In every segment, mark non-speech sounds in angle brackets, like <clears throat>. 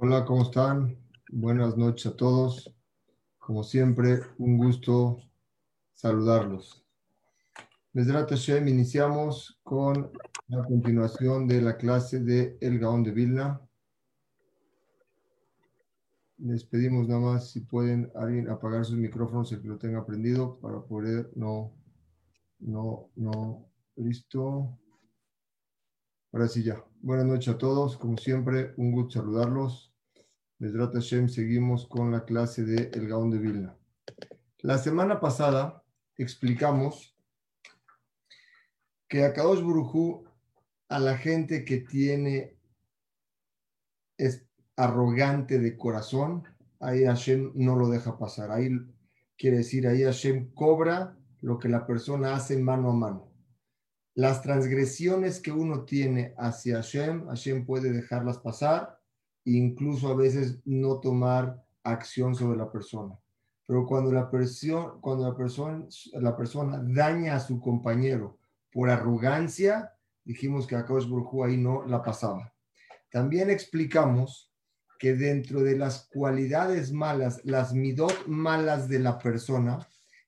Hola, ¿cómo están? Buenas noches a todos. Como siempre, un gusto saludarlos. Mesrat Hashem, iniciamos con la continuación de la clase de El Gaón de Vilna. Les pedimos nada más si pueden alguien apagar sus micrófonos, el que lo tenga prendido, para poder no, no, no, listo. Ahora sí ya. Buenas noches a todos. Como siempre, un gusto saludarlos. Mesrat Hashem, seguimos con la clase de El Gaón de Vilna. La semana pasada explicamos que a Kadosh Burujú, a la gente que tiene, es arrogante de corazón, ahí Hashem no lo deja pasar. Ahí quiere decir, ahí Hashem cobra lo que la persona hace mano a mano. Las transgresiones que uno tiene hacia Hashem, Hashem puede dejarlas pasar incluso a veces no tomar acción sobre la persona. Pero cuando la, presión, cuando la, persona, la persona daña a su compañero por arrogancia, dijimos que a Baruj ahí no la pasaba. También explicamos que dentro de las cualidades malas, las midot malas de la persona,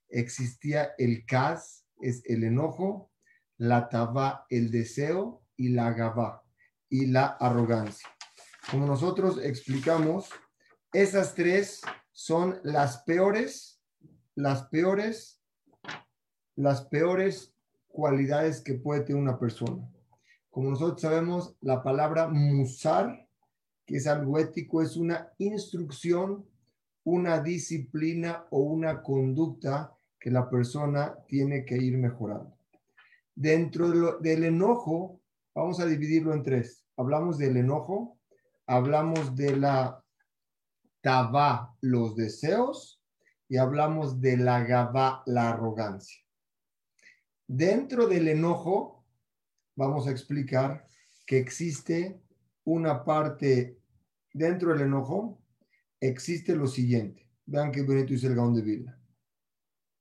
existía el kaz, es el enojo, la tabá, el deseo, y la gabá, y la arrogancia. Como nosotros explicamos, esas tres son las peores, las peores, las peores cualidades que puede tener una persona. Como nosotros sabemos, la palabra musar, que es algo ético, es una instrucción, una disciplina o una conducta que la persona tiene que ir mejorando. Dentro del enojo, vamos a dividirlo en tres. Hablamos del enojo, hablamos de la tabá, los deseos, y hablamos de la gabá, la arrogancia. Dentro del enojo, vamos a explicar que existe una parte, dentro del enojo, existe lo siguiente. Vean qué bonito dice el Gaón de Vila.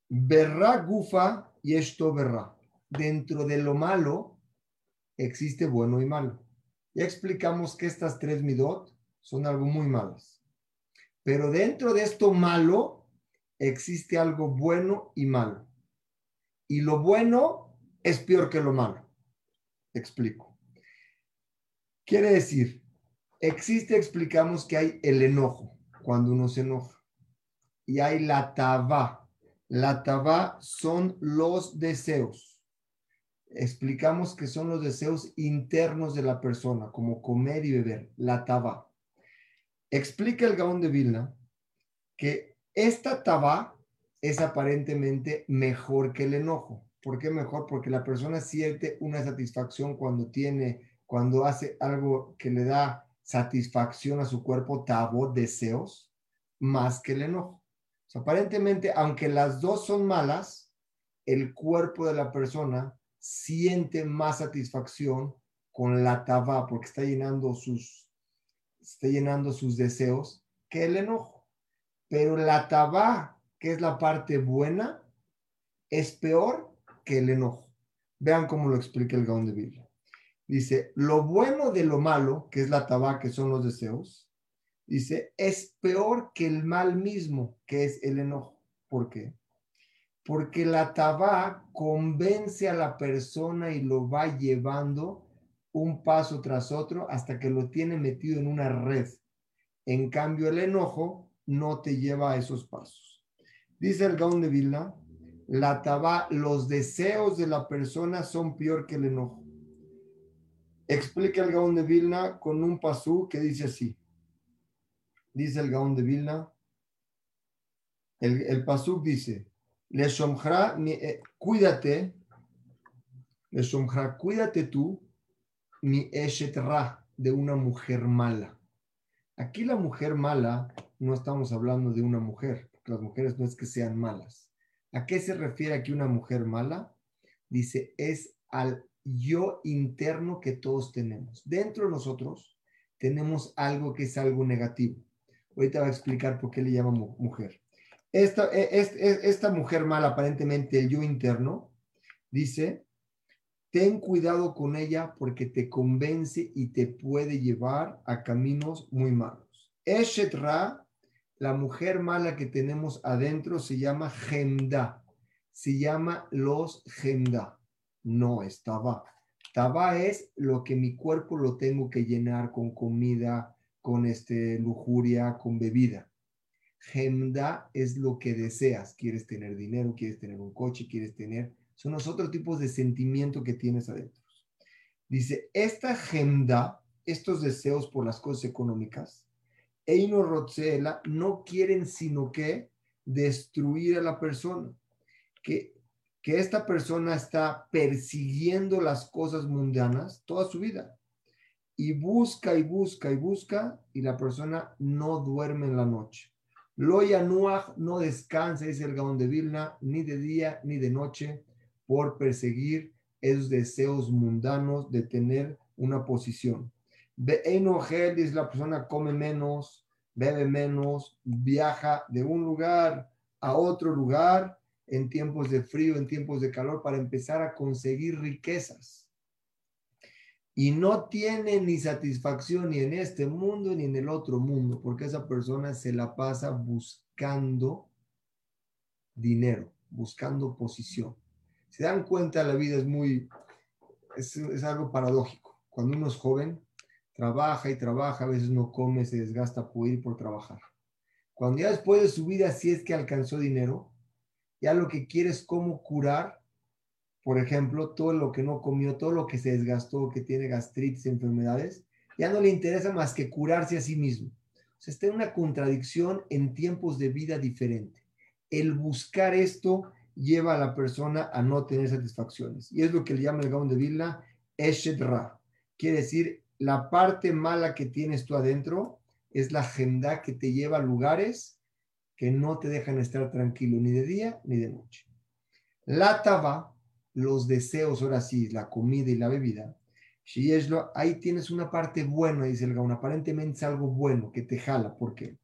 Berra gufa y esto berra. Dentro de lo malo existe bueno y malo. Ya explicamos que estas tres midot son algo muy malas. Pero dentro de esto malo existe algo bueno y malo. Y lo bueno es peor que lo malo. Explico. Quiere decir, existe, explicamos que hay el enojo, cuando uno se enoja. Y hay la tabá. La tabá son los deseos explicamos que son los deseos internos de la persona, como comer y beber, la taba. Explica el Gaón de Vilna que esta taba es aparentemente mejor que el enojo. ¿Por qué mejor? Porque la persona siente una satisfacción cuando tiene, cuando hace algo que le da satisfacción a su cuerpo, tabo, deseos, más que el enojo. aparentemente, aunque las dos son malas, el cuerpo de la persona siente más satisfacción con la taba porque está llenando sus, está llenando sus deseos que el enojo. Pero la taba, que es la parte buena, es peor que el enojo. Vean cómo lo explica el Gaón de Biblia. Dice, lo bueno de lo malo, que es la taba, que son los deseos, dice, es peor que el mal mismo, que es el enojo. ¿Por qué? Porque la tabá convence a la persona y lo va llevando un paso tras otro hasta que lo tiene metido en una red. En cambio, el enojo no te lleva a esos pasos. Dice el Gaón de Vilna, la tabá, los deseos de la persona son peor que el enojo. Explica el Gaón de Vilna con un pasú que dice así. Dice el Gaón de Vilna, el, el pasú dice, le eh, cuídate, le cuídate tú, mi eshetra, de una mujer mala. Aquí la mujer mala, no estamos hablando de una mujer, porque las mujeres no es que sean malas. ¿A qué se refiere aquí una mujer mala? Dice, es al yo interno que todos tenemos. Dentro de nosotros tenemos algo que es algo negativo. Ahorita va a explicar por qué le llamo mujer. Esta, e, esta mujer mala, aparentemente el yo interno, dice, ten cuidado con ella porque te convence y te puede llevar a caminos muy malos. Eshet Ra, la mujer mala que tenemos adentro, se llama Gemda. Se llama los Gemda. No es Taba. Taba es lo que mi cuerpo lo tengo que llenar con comida, con este, lujuria, con bebida. Gemda es lo que deseas. Quieres tener dinero, quieres tener un coche, quieres tener. Son los otros tipos de sentimiento que tienes adentro. Dice, esta gemda, estos deseos por las cosas económicas, Eino Rotzela, no quieren sino que destruir a la persona. Que, que esta persona está persiguiendo las cosas mundanas toda su vida. Y busca y busca y busca, y la persona no duerme en la noche. Loya Nuach no descansa, dice el Gaón de Vilna, ni de día ni de noche, por perseguir esos deseos mundanos de tener una posición. es la persona come menos, bebe menos, viaja de un lugar a otro lugar en tiempos de frío, en tiempos de calor, para empezar a conseguir riquezas. Y no tiene ni satisfacción ni en este mundo ni en el otro mundo, porque esa persona se la pasa buscando dinero, buscando posición se dan cuenta, la vida es muy, es, algo paradójico. Cuando uno es joven, trabaja y trabaja, a veces no come, se desgasta por ir por trabajar. Cuando ya después de su vida, si es que alcanzó dinero, ya lo que quiere es cómo curar, por ejemplo, todo lo que no comió, todo lo que se desgastó, que tiene gastritis, enfermedades, ya no le interesa más que curarse a sí mismo. O sea, está una contradicción en tiempos de vida diferente. El buscar esto lleva a la persona a no tener satisfacciones. Y es lo que le llama el Gaón de Vilna, Eshet. Quiere decir, la parte mala que tienes tú adentro es la agenda que te lleva a lugares que no te dejan estar tranquilo ni de día ni de noche. La taba, los deseos, ahora sí, la comida y la bebida. Ahí tienes una parte buena, dice el Gaón. Aparentemente es algo bueno que te jala. ¿Por qué?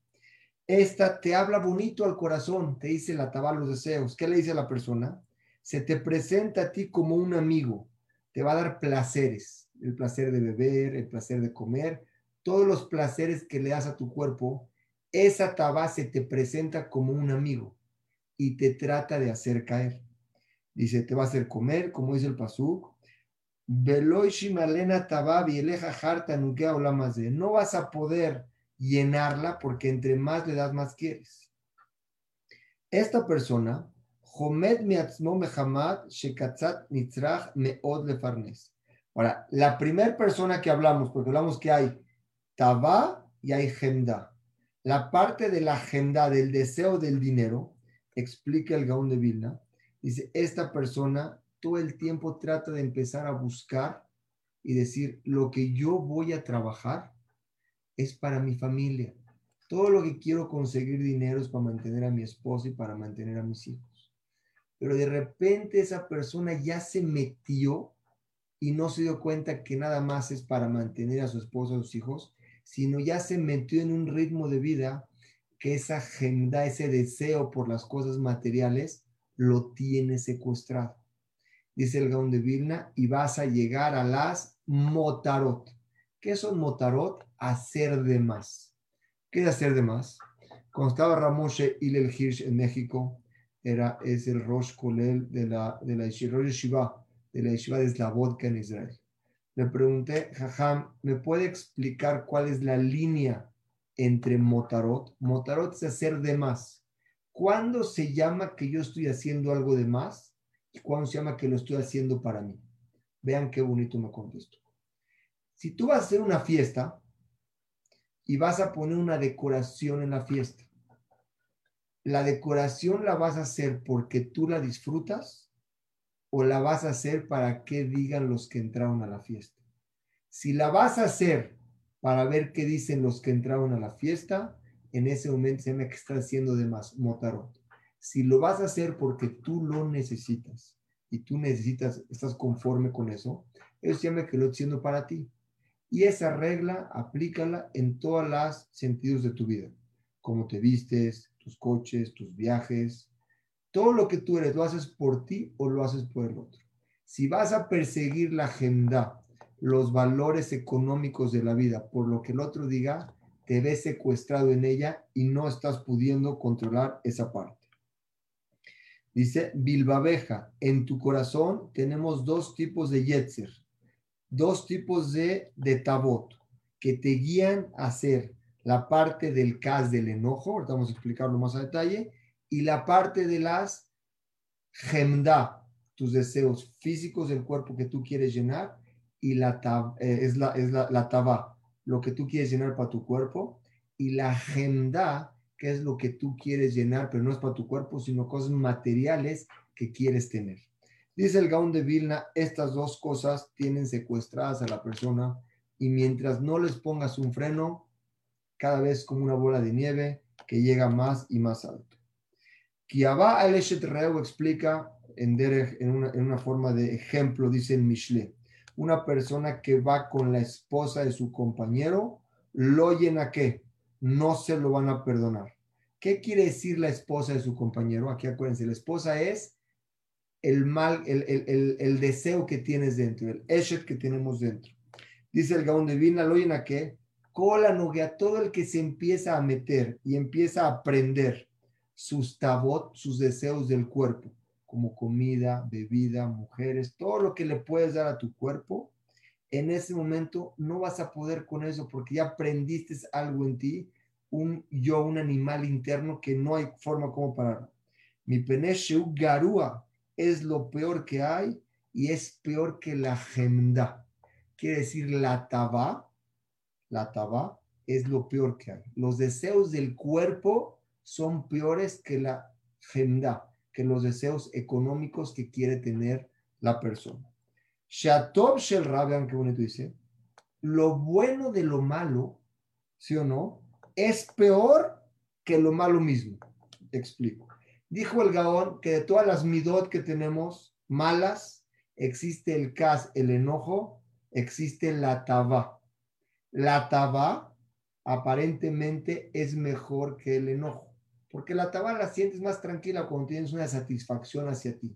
Esta te habla bonito al corazón, te dice la tabla los deseos. ¿Qué le dice a la persona? Se te presenta a ti como un amigo, te va a dar placeres, el placer de beber, el placer de comer, todos los placeres que le das a tu cuerpo, esa tabá se te presenta como un amigo y te trata de hacer caer. Dice, te va a hacer comer, como dice el pasuk. No vas a poder llenarla porque entre más le das, más quieres. Esta persona. Ahora, la primera persona que hablamos, porque hablamos que hay Tabá y hay Gemda. La parte de la Gemda, del deseo del dinero, explica el Gaón de Vilna, dice, esta persona todo el tiempo trata de empezar a buscar y decir, lo que yo voy a trabajar es para mi familia. Todo lo que quiero conseguir dinero es para mantener a mi esposa y para mantener a mis hijos. Pero de repente esa persona ya se metió y no se dio cuenta que nada más es para mantener a su esposa, a sus hijos, sino ya se metió en un ritmo de vida que esa agenda, ese deseo por las cosas materiales, lo tiene secuestrado. Dice el Gaón de Vilna, y vas a llegar a las motarot. ¿Qué son motarot? Hacer de más. ¿Qué es hacer de más? Cuando estaba Ramoshe Ilel Hirsch en México, era, es el Rosh Kolel de la, de la Yeshiva, de la Yeshiva de Slavodka en Israel. Le pregunté, Jajam, ¿me puede explicar cuál es la línea entre motarot? Motarot es hacer de más. ¿Cuándo se llama que yo estoy haciendo algo de más? ¿Y cuándo se llama que lo estoy haciendo para mí? Vean qué bonito me contestó. Si tú vas a hacer una fiesta y vas a poner una decoración en la fiesta, ¿la decoración la vas a hacer porque tú la disfrutas o la vas a hacer para que digan los que entraron a la fiesta? Si la vas a hacer para ver qué dicen los que entraron a la fiesta, en ese momento se me que está haciendo de más motarot. Si lo vas a hacer porque tú lo necesitas y tú necesitas, estás conforme con eso, eso se llama que lo haciendo para ti. Y esa regla aplícala en todos los sentidos de tu vida. Cómo te vistes, tus coches, tus viajes. Todo lo que tú eres, ¿lo haces por ti o lo haces por el otro? Si vas a perseguir la agenda, los valores económicos de la vida, por lo que el otro diga, te ves secuestrado en ella y no estás pudiendo controlar esa parte. Dice, Bilbabeja, en tu corazón tenemos dos tipos de yetzer, dos tipos de, de tabot, que te guían a hacer la parte del cas del enojo, ahorita vamos a explicarlo más a detalle, y la parte de las gemda, tus deseos físicos del cuerpo que tú quieres llenar, y la eh, es, la, es la, taba, lo que tú quieres llenar para tu cuerpo, y la gemda, qué es lo que tú quieres llenar, pero no es para tu cuerpo, sino cosas materiales que quieres tener. Dice el Gaón de Vilna, estas dos cosas tienen secuestradas a la persona y mientras no les pongas un freno, cada vez como una bola de nieve que llega más y más alto. Kiabá al Reu explica en, en, una, en, forma de ejemplo, dice el Mishle, una persona que va con la esposa de su compañero, lo llena qué? no se lo van a perdonar. ¿Qué quiere decir la esposa de su compañero? Aquí acuérdense, la esposa es el mal, el, deseo que tienes dentro, el eshet que tenemos dentro. Dice el Gaón de Vina, lo llena que cola noguea, todo el que se empieza a meter y empieza a aprender sus tabot, sus deseos del cuerpo, como comida, bebida, mujeres, todo lo que le puedes dar a tu cuerpo, en ese momento no vas a poder con eso porque ya aprendiste algo en ti, un yo, un animal interno que no hay forma como parar. Mi penesheu garúa es lo peor que hay y es peor que la gemda. Quiere decir la taba, la taba es lo peor que hay. Los deseos del cuerpo son peores que la gemda, que los deseos económicos que quiere tener la persona. Shatov Shel vean qué bonito dice, lo bueno de lo malo, ¿sí o no? Es peor que lo malo mismo. Explico. Dijo el Gaón que de todas las midot que tenemos malas, existe el cas, el enojo, existe la taba. La taba aparentemente es mejor que el enojo, porque la taba la sientes más tranquila cuando tienes una satisfacción hacia ti.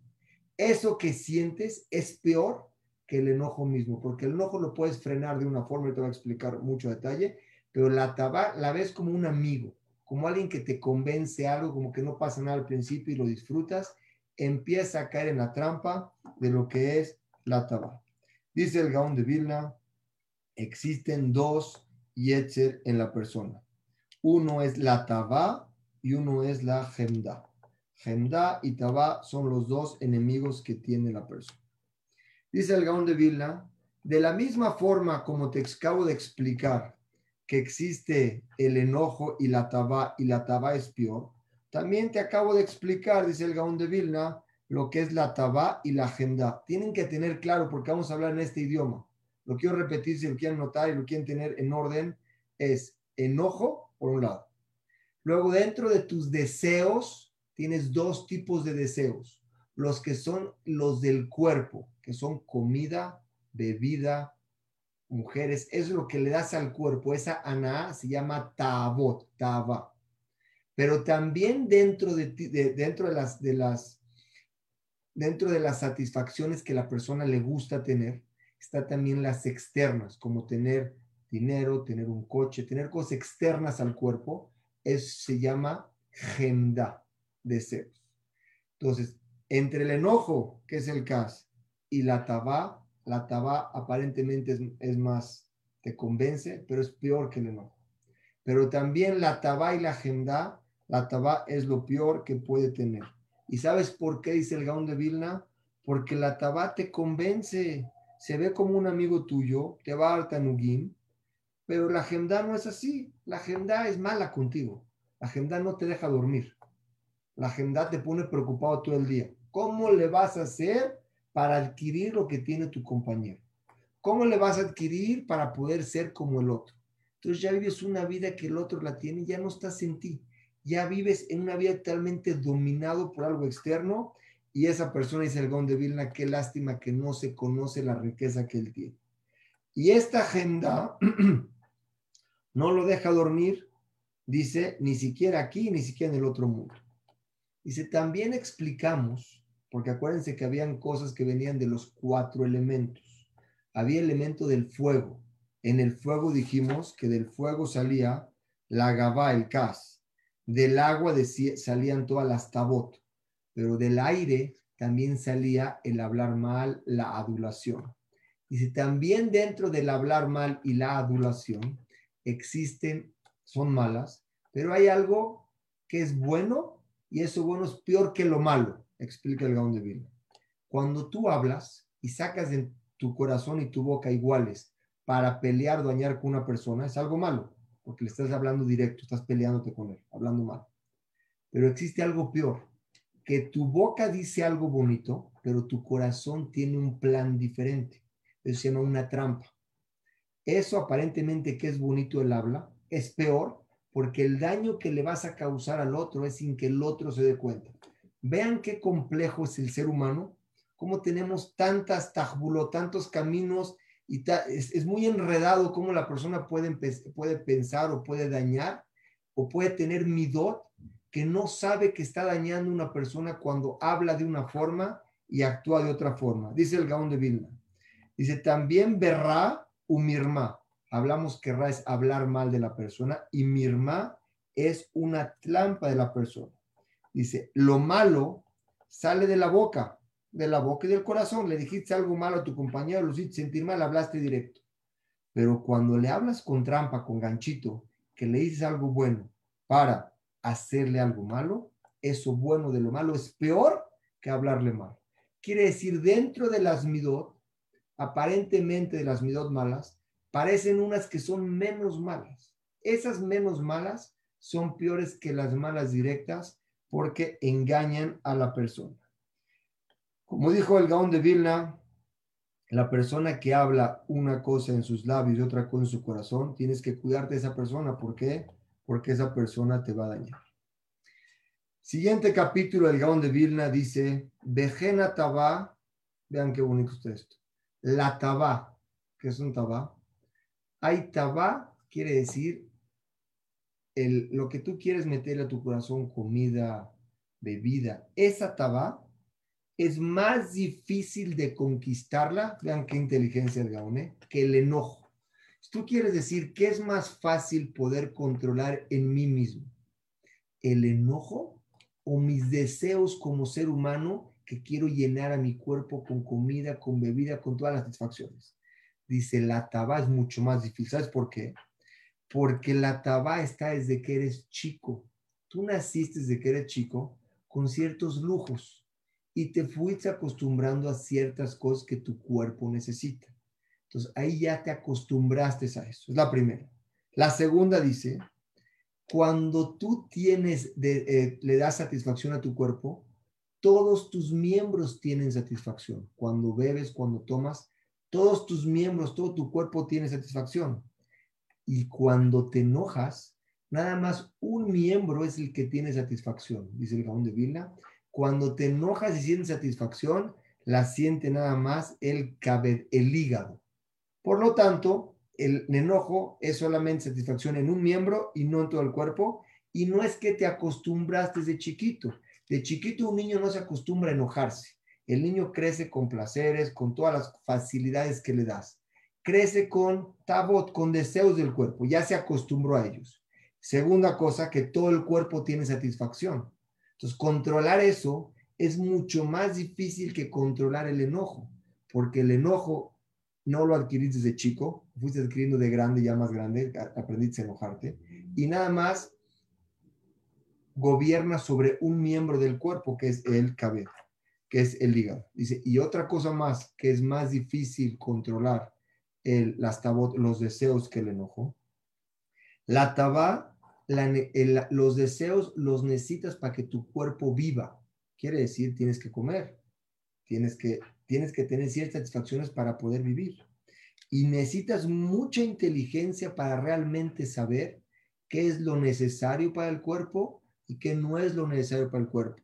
Eso que sientes es peor que el enojo mismo, porque el enojo lo puedes frenar de una forma, y te voy a explicar mucho detalle, pero la taba la ves como un amigo, como alguien que te convence algo, como que no pasa nada al principio y lo disfrutas, empieza a caer en la trampa de lo que es la taba. Dice el Gaón de Vilna, existen dos yetzer en la persona. Uno es la taba y uno es la gemda. Gemda y taba son los dos enemigos que tiene la persona. Dice el Gaón de Vilna, de la misma forma como te acabo de explicar que existe el enojo y la taba y la taba es peor, también te acabo de explicar, dice el Gaón de Vilna, lo que es la taba y la agenda. Tienen que tener claro porque vamos a hablar en este idioma. Lo quiero repetir si lo quieren notar y lo quieren tener en orden es enojo por un lado. Luego dentro de tus deseos tienes dos tipos de deseos. Los que son los del cuerpo, que son comida, bebida, mujeres, es lo que le das al cuerpo. Esa ana se llama tabot, taba. Pero también dentro de, dentro de las, de las dentro de las satisfacciones que la persona le gusta tener, está también las externas, como tener dinero, tener un coche, tener cosas externas al cuerpo, se llama genda, deseos. Entonces, entre el enojo, que es el caso, y la tabá, la tabá aparentemente es, más, te convence, pero es peor que el enojo. Pero también la tabá y la agenda, la tabá es lo peor que puede tener. ¿Y sabes por qué dice el Gaón de Vilna? Porque la tabá te convence, se ve como un amigo tuyo, te va a Tanugim, pero la agenda no es así. La agenda es mala contigo. La agenda no te deja dormir. La agenda te pone preocupado todo el día. ¿Cómo le vas a hacer para adquirir lo que tiene tu compañero. ¿Cómo le vas a adquirir para poder ser como el otro? Entonces ya vives una vida que el otro la tiene, ya no estás en ti. Ya vives en una vida totalmente dominado por algo externo y esa persona dice el de Vilna, qué lástima que no se conoce la riqueza que él tiene. Y esta agenda <clears throat> no lo deja dormir, dice, ni siquiera aquí, ni siquiera en el otro mundo. Dice, también explicamos porque acuérdense que habían cosas que venían de los cuatro elementos. Había elemento del fuego. En el fuego dijimos que del fuego salía la gabá, el cas. Del agua salían todas las tabot, pero del aire también salía el hablar mal, la adulación. Dice, también dentro del hablar mal y la adulación existen, son malas, pero hay algo que es bueno y eso bueno es peor que lo malo, explica el Gaón de Vilna. Cuando tú hablas y sacas de tu corazón y tu boca iguales para pelear, dañar con una persona, es algo malo, porque le estás hablando directo, estás peleándote con él, hablando mal. Pero existe algo peor, que tu boca dice algo bonito, pero tu corazón tiene un plan diferente. Eso se llama una trampa. Eso aparentemente que es bonito el habla, es peor porque el daño que le vas a causar al otro es sin que el otro se dé cuenta. Vean qué complejo es el ser humano, cómo tenemos tantas tajbulo, tantos caminos y es, muy enredado cómo la persona puede, puede pensar o puede dañar o puede tener midot que no sabe que está dañando una persona cuando habla de una forma y actúa de otra forma. Dice el Gaón de Vilna. Dice también verá u mirma. Hablamos que ra es hablar mal de la persona y mirma es una trampa de la persona. Dice, lo malo sale de la boca de la boca y del corazón. Le dijiste algo malo a tu compañero, lo hiciste sentir mal, hablaste directo. Pero cuando le hablas con trampa, con ganchito, que le dices algo bueno para hacerle algo malo, eso bueno de lo malo es peor que hablarle mal. Quiere decir, dentro de las midot, aparentemente de las midot malas, parecen unas que son menos malas. Esas menos malas son peores que las malas directas porque engañan a la persona. Como dijo el Gaón de Vilna, la persona que habla una cosa en sus labios y otra cosa en su corazón, tienes que cuidarte de esa persona. ¿Por qué? Porque esa persona te va a dañar. Siguiente capítulo del Gaón de Vilna dice, Vejena Tabá, vean qué bonito está esto. La Tabá, ¿qué es un Tabá? Hay Tabá, quiere decir el, lo que tú quieres meterle a tu corazón, comida, bebida. Esa Tabá es más difícil de conquistarla, vean qué inteligencia el Gaone, que el enojo. Tú quieres decir que es más fácil poder controlar en mí mismo, el enojo o mis deseos como ser humano que quiero llenar a mi cuerpo con comida, con bebida, con todas las satisfacciones. Dice, la taba es mucho más difícil. ¿Sabes por qué? Porque la taba está desde que eres chico. Tú naciste desde que eres chico con ciertos lujos y te fuiste acostumbrando a ciertas cosas que tu cuerpo necesita. Entonces ahí ya te acostumbraste a eso. Es la primera. La segunda dice, cuando tú tienes, eh, le das satisfacción a tu cuerpo, todos tus miembros tienen satisfacción. Cuando bebes, cuando tomas, todos tus miembros, todo tu cuerpo tiene satisfacción. Y cuando te enojas, nada más un miembro es el que tiene satisfacción, dice el Gaón de Vilna. Cuando te enojas y sientes satisfacción, la siente nada más el, el hígado. Por lo tanto, el enojo es solamente satisfacción en un miembro y no en todo el cuerpo. Y no es que te acostumbras de chiquito. De chiquito un niño no se acostumbra a enojarse. El niño crece con placeres, con todas las facilidades que le das. Crece con tabot, con deseos del cuerpo. Ya se acostumbró a ellos. Segunda cosa, que todo el cuerpo tiene satisfacción. Entonces, controlar eso es mucho más difícil que controlar el enojo, porque el enojo no lo adquiriste desde chico, fuiste adquiriendo de grande, ya más grande, aprendiste a enojarte, y nada más gobierna sobre un miembro del cuerpo, que es el cabello, que es el hígado. Dice, y otra cosa más que es más difícil controlar el, las los deseos que el enojo. La taba los deseos los necesitas para que tu cuerpo viva. Quiere decir, tienes que comer, tienes que, tienes que tener ciertas satisfacciones para poder vivir. Y necesitas mucha inteligencia para realmente saber qué es lo necesario para el cuerpo y qué no es lo necesario para el cuerpo.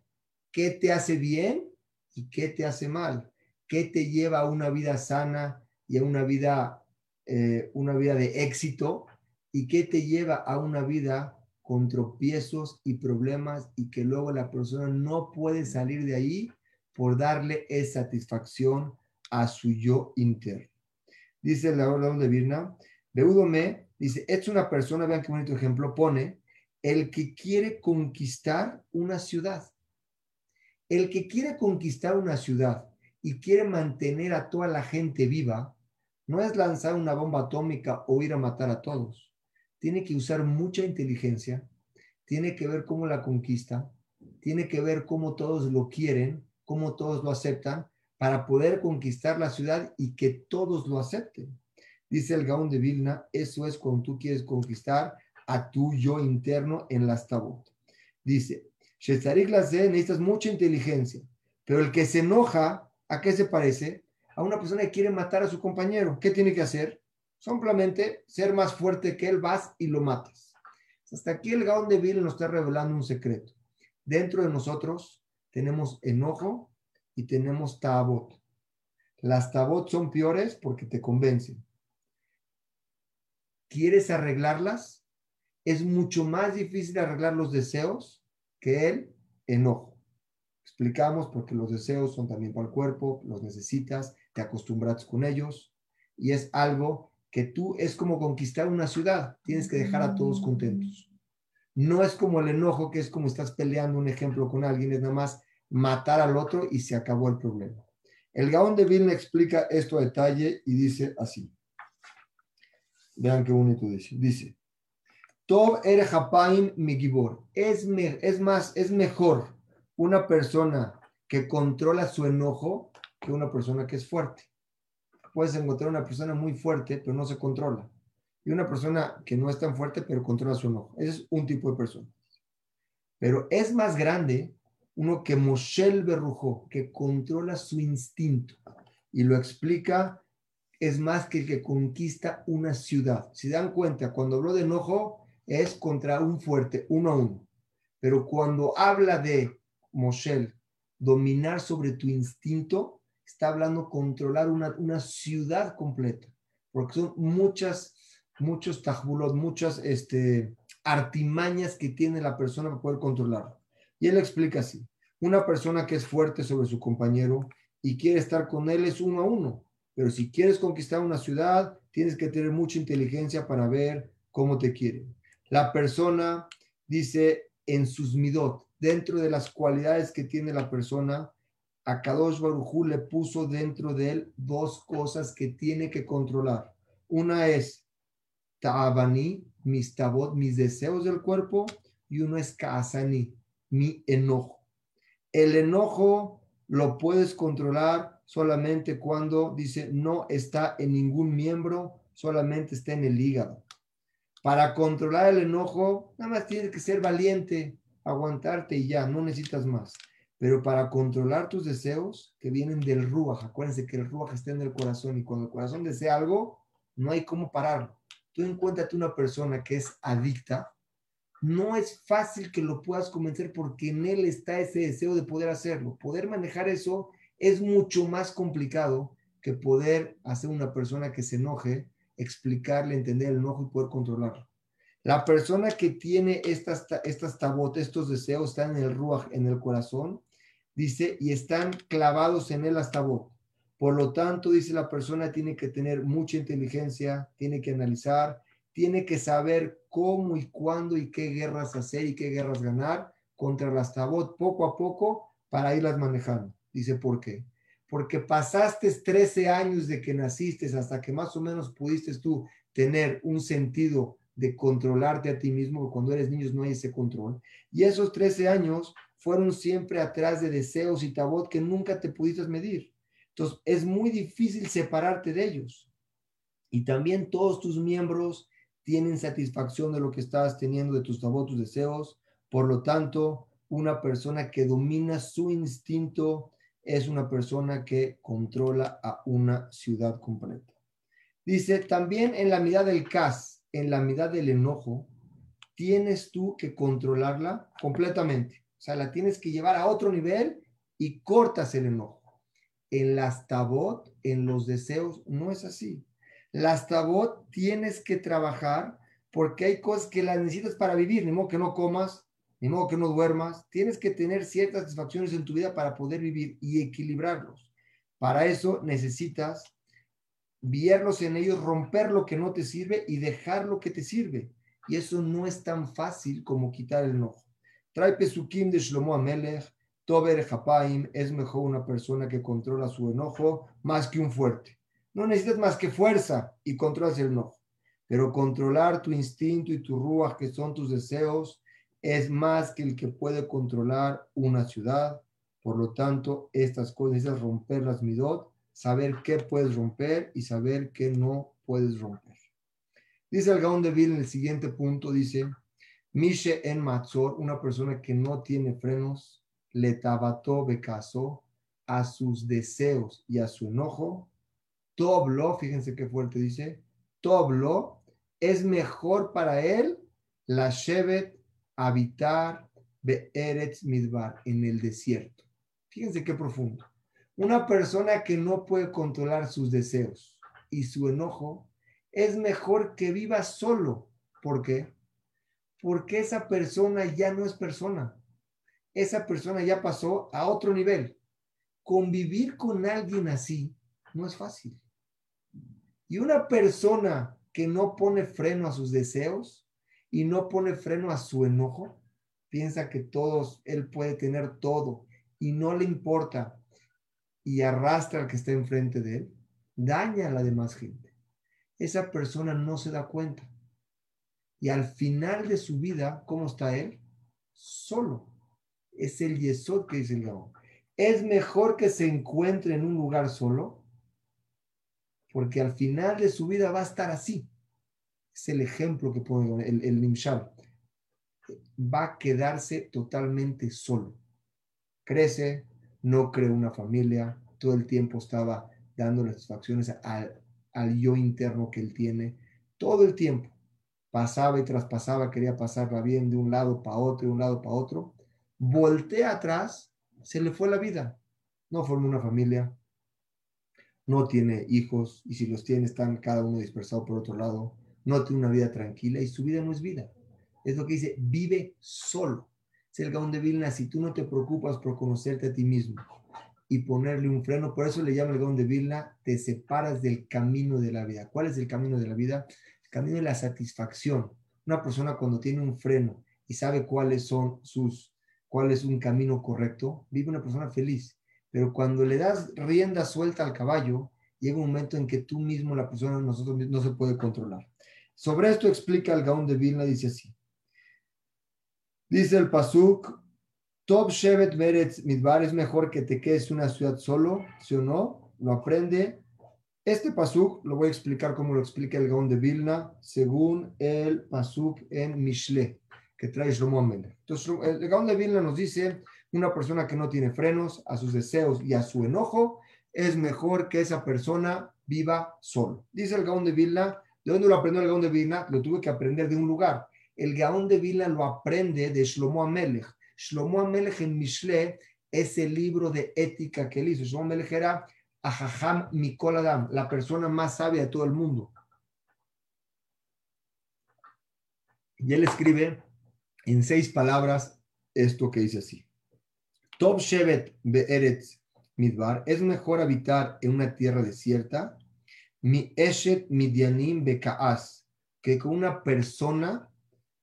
¿Qué te hace bien y qué te hace mal? ¿Qué te lleva a una vida sana y a una vida, eh, una vida de éxito y qué te lleva a una vida con tropiezos y problemas y que luego la persona no puede salir de ahí por darle esa satisfacción a su yo interno. Dice la orden de Virna, Beudome Dice, es una persona, vean qué bonito ejemplo, pone, el que quiere conquistar una ciudad. El que quiere conquistar una ciudad y quiere mantener a toda la gente viva, no es lanzar una bomba atómica o ir a matar a todos. Tiene que usar mucha inteligencia, tiene que ver cómo la conquista, tiene que ver cómo todos lo quieren, cómo todos lo aceptan, para poder conquistar la ciudad y que todos lo acepten. Dice el Gaón de Vilna, eso es cuando tú quieres conquistar a tu yo interno en la tabot. Dice, Shestarik necesitas mucha inteligencia, pero el que se enoja, ¿a qué se parece? A una persona que quiere matar a su compañero. ¿Qué tiene que hacer? Simplemente ser más fuerte que él, vas y lo matas. Hasta aquí el Gaón de Vilna nos está revelando un secreto. Dentro de nosotros tenemos enojo y tenemos tabot. Las tabot son peores porque te convencen. ¿Quieres arreglarlas? Es mucho más difícil arreglar los deseos que el enojo. Explicamos porque los deseos son también para el cuerpo, los necesitas, te acostumbras con ellos y es algo que tú es como conquistar una ciudad, tienes que dejar a todos contentos. No es como el enojo, que es como estás peleando un ejemplo con alguien, es nada más matar al otro y se acabó el problema. El Gaón de Vilna explica esto a detalle y dice así. Vean qué bonito dice. Dice, Tov er mi Es, es más, es mejor una persona que controla su enojo que una persona que es fuerte. Puedes encontrar una persona muy fuerte, pero no se controla y una persona que no es tan fuerte, pero controla su enojo. Ese es un tipo de persona. Pero es más grande uno que Moshe Berrujó, que controla su instinto y lo explica, es más que el que conquista una ciudad. Si dan cuenta, cuando habló de enojo, es contra un fuerte, uno a uno. Pero cuando habla de Moshe, dominar sobre tu instinto, está hablando controlar una, una ciudad completa, porque son muchas muchos tajbulot, muchas este, artimañas que tiene la persona para poder controlarlo. Y él explica así, una persona que es fuerte sobre su compañero y quiere estar con él es uno a uno, pero si quieres conquistar una ciudad, tienes que tener mucha inteligencia para ver cómo te quieren. La persona dice en sus midot, dentro de las cualidades que tiene la persona, a Kadosh Barujú le puso dentro de él dos cosas que tiene que controlar. Una es Ta'abani, mis tabot, mis deseos del cuerpo, y uno es Ka'asani, mi enojo. El enojo lo puedes controlar solamente cuando dice no está en ningún miembro, solamente está en el hígado. Para controlar el enojo, nada más tienes que ser valiente, aguantarte y ya, no necesitas más. Pero para controlar tus deseos que vienen del ruaj, acuérdense que el ruaj está en el corazón y cuando el corazón desea algo, no hay cómo pararlo tú encuéntrate una persona que es adicta, no es fácil que lo puedas convencer porque en él está ese deseo de poder hacerlo. Poder manejar eso es mucho más complicado que poder hacer una persona que se enoje, explicarle, entender el enojo y poder controlarlo. La persona que tiene estas, estas tabotes, estos deseos, están en el ruaj, en el corazón, dice, y están clavados en él hasta tabot. Por lo tanto, dice la persona, tiene que tener mucha inteligencia, tiene que analizar, tiene que saber cómo y cuándo y qué guerras hacer y qué guerras ganar contra las tabot poco a poco para irlas manejando. Dice, ¿por qué? Porque pasaste 13 años de que naciste hasta que más o menos pudiste tú tener un sentido de controlarte a ti mismo, cuando eres niño no hay ese control. Y esos 13 años fueron siempre atrás de deseos y tabot que nunca te pudiste medir. Entonces, es muy difícil separarte de ellos. Y también todos tus miembros tienen satisfacción de lo que estás teniendo, de tus tus deseos. Por lo tanto, una persona que domina su instinto es una persona que controla a una ciudad completa. Dice, también en la mitad del cas, en la mitad del enojo, tienes tú que controlarla completamente. O sea, la tienes que llevar a otro nivel y cortas el enojo en las tabot, en los deseos, no es así. Las tabot tienes que trabajar porque hay cosas que las necesitas para vivir, ni modo que no comas, ni modo que no duermas. Tienes que tener ciertas satisfacciones en tu vida para poder vivir y equilibrarlos. Para eso necesitas verlos en ellos, romper lo que no te sirve y dejar lo que te sirve. Y eso no es tan fácil como quitar el enojo. Trae Pesukim de Shlomo Amelech, Tober Japaim, es mejor una persona que controla su enojo más que un fuerte. No necesitas más que fuerza y controlas el enojo. Pero controlar tu instinto y tu ruach, que son tus deseos, es más que el que puede controlar una ciudad. Por lo tanto, estas cosas necesitas romper las midot saber qué puedes romper y saber qué no puedes romper. Dice el Gaón de Vil en el siguiente punto, dice, Mishe en Matzor, una persona que no tiene frenos, le tabató becaso a sus deseos y a su enojo, Toblo, fíjense qué fuerte dice, Toblo es mejor para él la Shevet habitar Be'eretz Midbar, en el desierto. Fíjense qué profundo. Una persona que no puede controlar sus deseos y su enojo es mejor que viva solo. ¿Por qué? Porque esa persona ya no es persona. Esa persona ya pasó a otro nivel. Convivir con alguien así no es fácil. Y una persona que no pone freno a sus deseos y no pone freno a su enojo, piensa que todos, él puede tener todo y no le importa y arrastra al que está enfrente de él, daña a la demás gente. Esa persona no se da cuenta. Y al final de su vida, ¿cómo está él? Solo. Es el yesod que dice el Gaón. Es mejor que se encuentre en un lugar solo, porque al final de su vida va a estar así. Es el ejemplo que pone el, el. Va a quedarse totalmente solo. Crece, no creó una familia, todo el tiempo estaba dando satisfacciones al, al yo interno que él tiene, todo el tiempo. Pasaba y traspasaba, quería pasarla bien de un lado para otro, de un lado para otro. Voltea atrás, se le fue la vida. No formó una familia, no tiene hijos, y si los tiene, están cada uno dispersado por otro lado. No tiene una vida tranquila y su vida no es vida. Es lo que dice, vive solo el Gaón de Vilna, si tú no te preocupas por conocerte a ti mismo y ponerle un freno, por eso le llama el Gaón de Vilna, te separas del camino de la vida. ¿Cuál es el camino de la vida? El camino de la satisfacción. Una persona cuando tiene un freno y sabe cuáles son sus, cuál es un camino correcto, vive una persona feliz. Pero cuando le das rienda suelta al caballo, llega un momento en que tú mismo, la persona, nosotros no se puede controlar. Sobre esto explica el Gaón de Vilna, dice así. Dice el Pasuk, Top Shevet Meretz Midbar es mejor que te quedes una ciudad solo, ¿sí o no? Lo aprende. Este Pasuk lo voy a explicar como lo explica el Gaon de Vilna, según el Pasuk en Mishle, que trae Shlomo Entonces, el Gaon de Vilna nos dice, una persona que no tiene frenos a sus deseos y a su enojo, es mejor que esa persona viva solo. Dice el Gaon de Vilna, ¿de dónde lo aprendió el Gaon de Vilna? Lo tuve que aprender de un lugar el Gaón de Vilna lo aprende de Shlomo Amelech. Shlomo Amelech en Mishle es el libro de ética que él hizo. Shlomo Amelech era Ahaham Mikol Adam, la persona más sabia de todo el mundo. Y él escribe en seis palabras esto que dice así. Top Shevet Be'eretz Midbar, es mejor habitar en una tierra desierta, mi Eshet Midianim Bekaas, que con una persona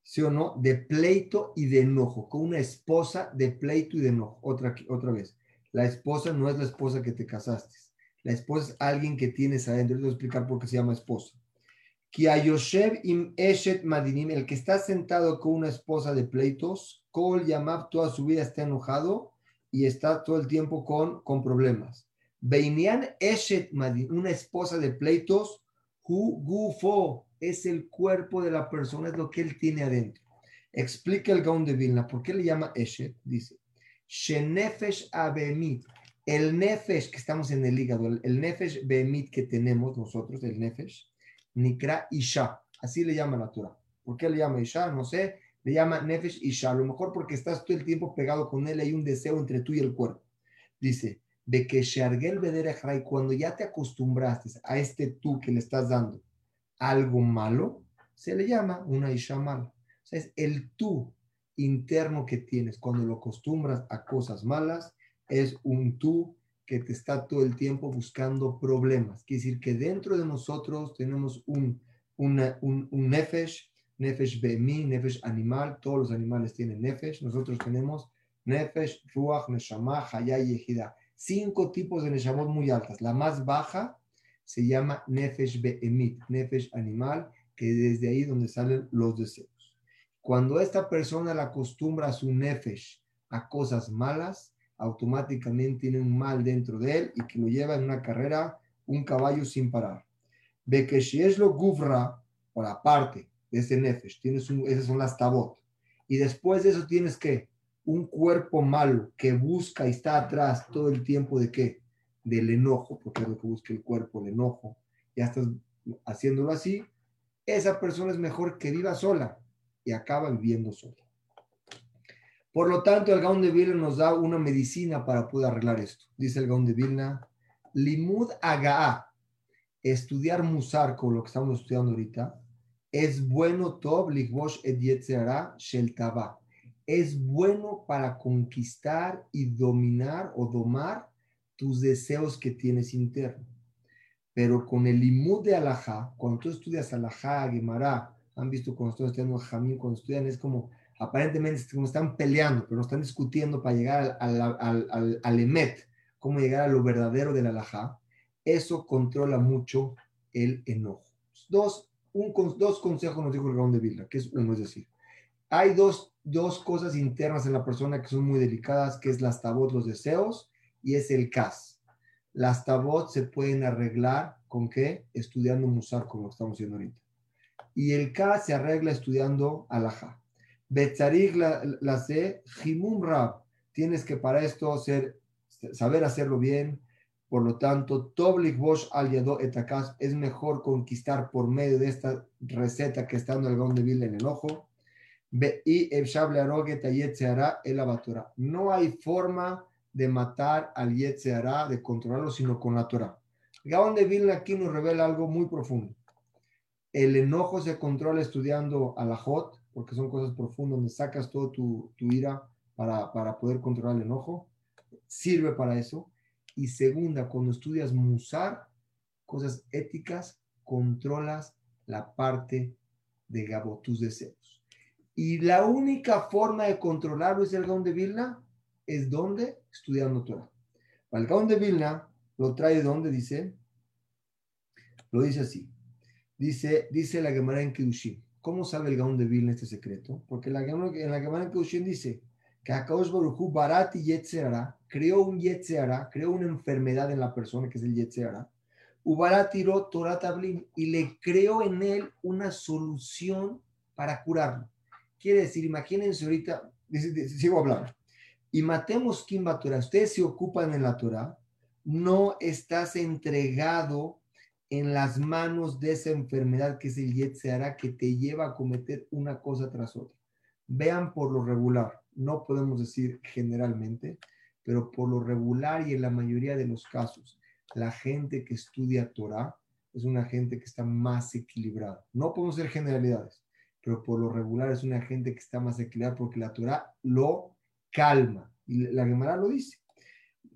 ¿sí o no? De pleito y de enojo, con una esposa de pleito y de enojo. Otra, otra vez, la esposa no es la esposa que te casaste. La esposa es alguien que tienes adentro. Les voy a explicar por qué se llama esposa. Kiayoshev im eshet madinim, el que está sentado con una esposa de pleitos, Kol Yamab toda su vida está enojado y está todo el tiempo con, con problemas. Beinian eshet madinim, una esposa de pleitos, hu gufo, es el cuerpo de la persona, es lo que él tiene adentro. Explica el Gaon de Vilna, ¿por qué le llama Eshet? Dice, Shenefesh Abemit, el Nefesh que estamos en el hígado, el, Nefesh Beemit que tenemos nosotros, el Nefesh, Nikra Isha, así le llama la Torah. ¿Por qué le llama Isha? No sé, le llama Nefesh Isha, a lo mejor porque estás todo el tiempo pegado con él, hay un deseo entre tú y el cuerpo. Dice, de que Shargel Bederechrai, cuando ya te acostumbraste a este tú que le estás dando, algo malo, se le llama una isha. O sea, es el tú interno que tienes cuando lo acostumbras a cosas malas, es un tú que te está todo el tiempo buscando problemas. Quiere decir que dentro de nosotros tenemos un, un, un nefesh, nefesh bemi, nefesh animal, todos los animales tienen nefesh, nosotros tenemos nefesh, ruach, neshama, haya y. Cinco tipos de neshamot muy altas. La más baja se llama nefesh be'emit, nefesh animal, que desde ahí donde salen los deseos. Cuando esta persona la acostumbra a su nefesh a cosas malas, automáticamente tiene un mal dentro de él y que lo lleva en una carrera un caballo sin parar. Es lo gufra, por aparte de ese nefesh, tienes un, esas son las tabot. Y después de eso tienes que un cuerpo malo que busca y está atrás todo el tiempo de qué? Del enojo, porque es lo que busca el cuerpo, el enojo. Ya estás haciéndolo así. Esa persona es mejor que viva sola y acaba viviendo sola. Por lo tanto, el Gaon de Vilna nos da una medicina para poder arreglar esto. Dice el Gaon de Vilna, Limud Aga'a, estudiar Musar, lo que estamos estudiando ahorita, es bueno Tob Ligbosh et Shel Es bueno para conquistar y dominar o domar tus deseos que tienes interno. Pero con el limud de Alajá, cuando tú estudias Alajá, Gemara, han visto cuando estoy estudiando Jamín, cuando estudian, es como aparentemente como están peleando, pero están discutiendo para llegar al, al, al, al emet, cómo llegar a lo verdadero del alajá, eso controla mucho el enojo. Dos, un, dos consejos nos dijo el Gaón de Vilna, que es uno, es decir, hay dos, dos cosas internas en la persona que son muy delicadas, que es las tabot, los deseos, y es el cas. Las tabot se pueden arreglar con qué? Estudiando musar, como estamos haciendo ahorita. Y el cas se arregla estudiando alajá. Betzarig la sé, Jimum Rab. Tienes que para esto ser, saber hacerlo bien. Por lo tanto, Toblik Bosch al Yado etakas es mejor conquistar por medio de esta receta que está en el Gaon de en el ojo. No hay forma de matar al Yetzeara, de controlarlo, sino con la Torah. Gaon de Vilna aquí nos revela algo muy profundo. El enojo se controla estudiando a la porque son cosas profundas donde sacas todo tu, ira para, para, poder controlar el enojo. Sirve para eso. Y segunda, cuando estudias musar, cosas éticas, controlas la parte de Gabo, tus deseos. Y la única forma de controlarlo es el Gaón de Vilna, es donde estudiando Torah. el Gaón de Vilna lo trae de donde dice, lo dice así. Dice, dice la Gemara en Kedushin. ¿Cómo sabe el Gaón de Vilna este secreto? Porque la, en la Gemara en dice que Akadosh Baruchu Barati Yetzerara creó un Yetzerara, creó una enfermedad en la persona que es el Yetzerara. Ubaratiro Torah y le creó en él una solución para curarlo. Quiere decir, imagínense ahorita, sigo hablando. Y matemos Kimba Torah. Ustedes se ocupan en la Torah, no estás entregado en las manos de esa enfermedad que es el Yetzirah que te lleva a cometer una cosa tras otra. Vean por lo regular, no podemos decir generalmente, pero por lo regular y en la mayoría de los casos, la gente que estudia Torah es una gente que está más equilibrada. No podemos ser generalidades, pero por lo regular es una gente que está más equilibrada porque la Torah lo calma. Y la Gemara lo dice.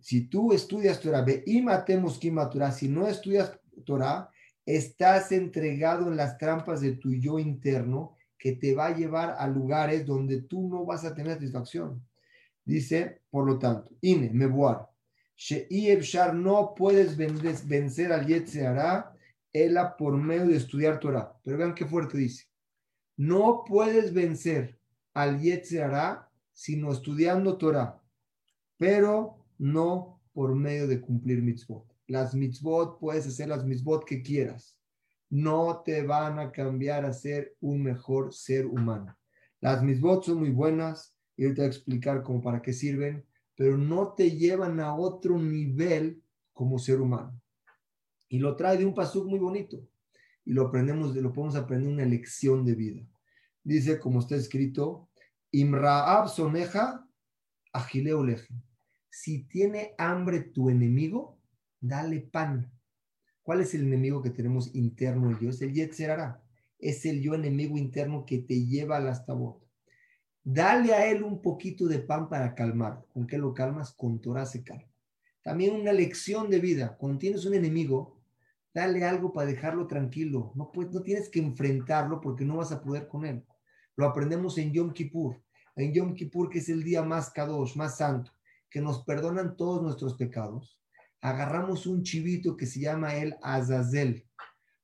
Si tú estudias Torah, ve y matemos Torah, si no estudias Torah, estás entregado en las trampas de tu yo interno que te va a llevar a lugares donde tú no vas a tener satisfacción. Dice, por lo tanto, Ine, Mebuar, no puedes vencer al Yetzirah, ela por medio de estudiar Torah. Pero vean qué fuerte dice. No puedes vencer al Yetzirah sino estudiando Torah, pero no por medio de cumplir mitzvot las mitzvot, puedes hacer las mitzvot que quieras. No te van a cambiar a ser un mejor ser humano. Las mitzvot son muy buenas y te voy a explicar cómo para qué sirven, pero no te llevan a otro nivel como ser humano. Y lo trae de un pasuk muy bonito. Y lo aprendemos, lo podemos aprender una lección de vida. Dice, como está escrito, Imraab soneja agileo Si tiene hambre tu enemigo, dale pan. ¿Cuál es el enemigo que tenemos interno en yo? Es el Yetzerara. Es el yo enemigo interno que te lleva a las tabot. Dale a él un poquito de pan para calmar. ¿Con qué lo calmas? Con Torah se calma. También una lección de vida. Cuando tienes un enemigo, dale algo para dejarlo tranquilo. No, puedes, no tienes que enfrentarlo porque no vas a poder con él. Lo aprendemos en Yom Kippur. En Yom Kippur, que es el día más kadosh, más santo, que nos perdonan todos nuestros pecados. Agarramos un chivito que se llama el Azazel.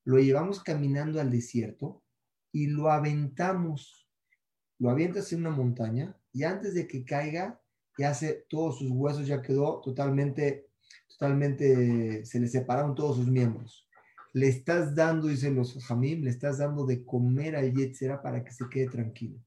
Lo llevamos caminando al desierto y lo aventamos. Lo avientas en una montaña y antes de que caiga, ya todos sus huesos, ya quedó totalmente, totalmente, se le separaron todos sus miembros. Le estás dando, dicen los jamim, le estás dando de comer al yetzera para que se quede tranquilo.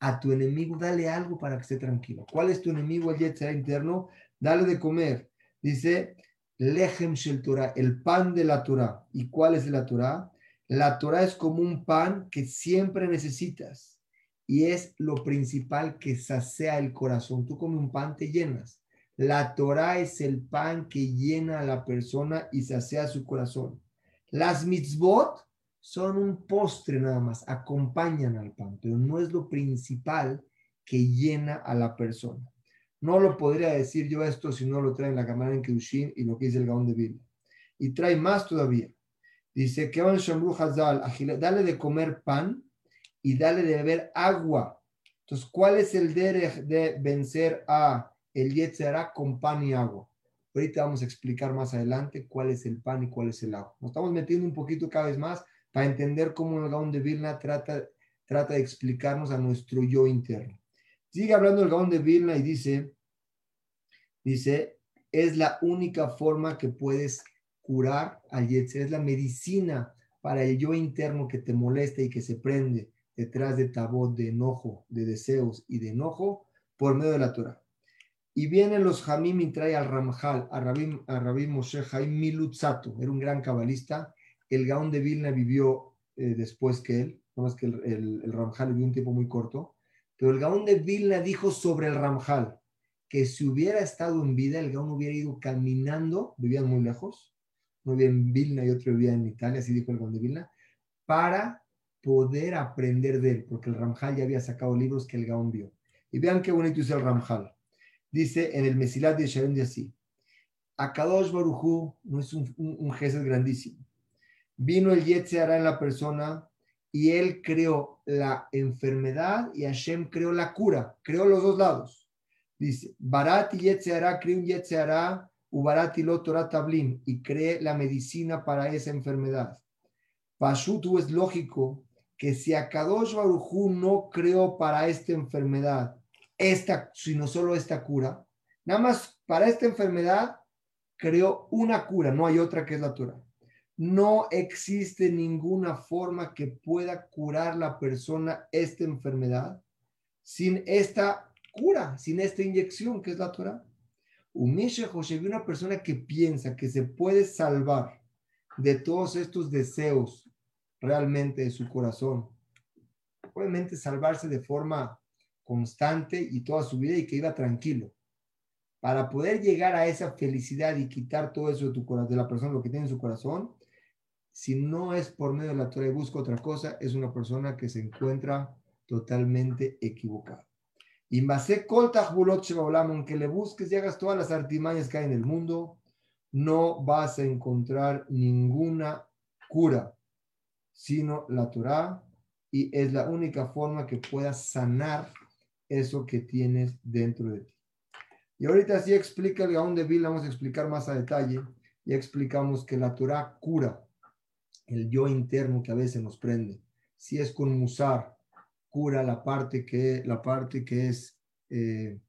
A tu enemigo dale algo para que esté tranquilo. ¿Cuál es tu enemigo, el yetzera interno? Dale de comer. Dice, lechem shel Torah, el pan de la Torah. ¿Y cuál es la Torah? La Torah es como un pan que siempre necesitas y es lo principal que sacea el corazón. Tú como un pan te llenas. La Torah es el pan que llena a la persona y sacea su corazón. Las mitzvot son un postre nada más, acompañan al pan, pero no es lo principal que llena a la persona. No lo podría decir yo esto si no lo trae en la cámara en Kedushin y lo que dice el Gaón de Biblia. Y trae más todavía. Dice que van dale de comer pan y dale de beber agua. Entonces, ¿cuál es el derech de vencer a el Yetzerá con pan y agua? Ahorita vamos a explicar más adelante cuál es el pan y cuál es el agua. Nos estamos metiendo un poquito cada vez más para entender cómo el Gaón de Vilna trata, trata de explicarnos a nuestro yo interno. Sigue hablando el Gaón de Vilna y dice, dice, es la única forma que puedes curar al Yetzer, es la medicina para el yo interno que te molesta y que se prende detrás de tabot, de enojo, de deseos y de enojo por medio de la Torah. Y vienen los Hamim y trae al Ramjal, a Rabbi, Moshe Haim Milutzato, era un gran cabalista. El Gaón de Vilna vivió eh, después que él, no más que el, el, Ramjal vivió un tiempo muy corto, pero el Gaón de Vilna dijo sobre el Ramjal que si hubiera estado en vida, el Gaón hubiera ido caminando, vivían muy lejos, uno vivía en Vilna y otro vivía en Italia, así dijo el Gaón de Vilna, para poder aprender de él, porque el Ramjal ya había sacado libros que el Gaón vio. Y vean qué bonito es el Ramjal. Dice en el Mesilat de Shalom de así, Akadosh Barujú no es un, un, grandísimo. Vino el Yetzirah en la persona y él creó la enfermedad y Hashem creó la cura, creó los dos lados. Dice, Barati Yetzirah creó un Yetzirah, Ubarati lo Torah Tablim, y cree la medicina para esa enfermedad. Pashutu es lógico que si Akadosh Barujú no creó para esta enfermedad, esta, sino solo esta cura, nada más para esta enfermedad creó una cura, no hay otra que es la Torah. No existe ninguna forma que pueda curar la persona esta enfermedad sin esta cura, sin esta inyección que es la Torah. Umisha José, una persona que piensa que se puede salvar de todos estos deseos realmente de su corazón. Obviamente salvarse de forma constante y toda su vida y que iba tranquilo. Para poder llegar a esa felicidad y quitar todo eso de tu de la persona, lo que tiene en su corazón, si no es por medio de la Torah y busca otra cosa, es una persona que se encuentra totalmente equivocada. Y Masé aunque le busques y hagas todas las artimañas que hay en el mundo, no vas a encontrar ninguna cura sino la Torah, y es la única forma que puedas sanar eso que tienes dentro de ti. Y ahorita sí explica el Gaón de vamos a explicar más a detalle. Ya explicamos que la Torah cura el yo interno que a veces nos prende. Si es con musar, cura la parte que, la parte que es eh,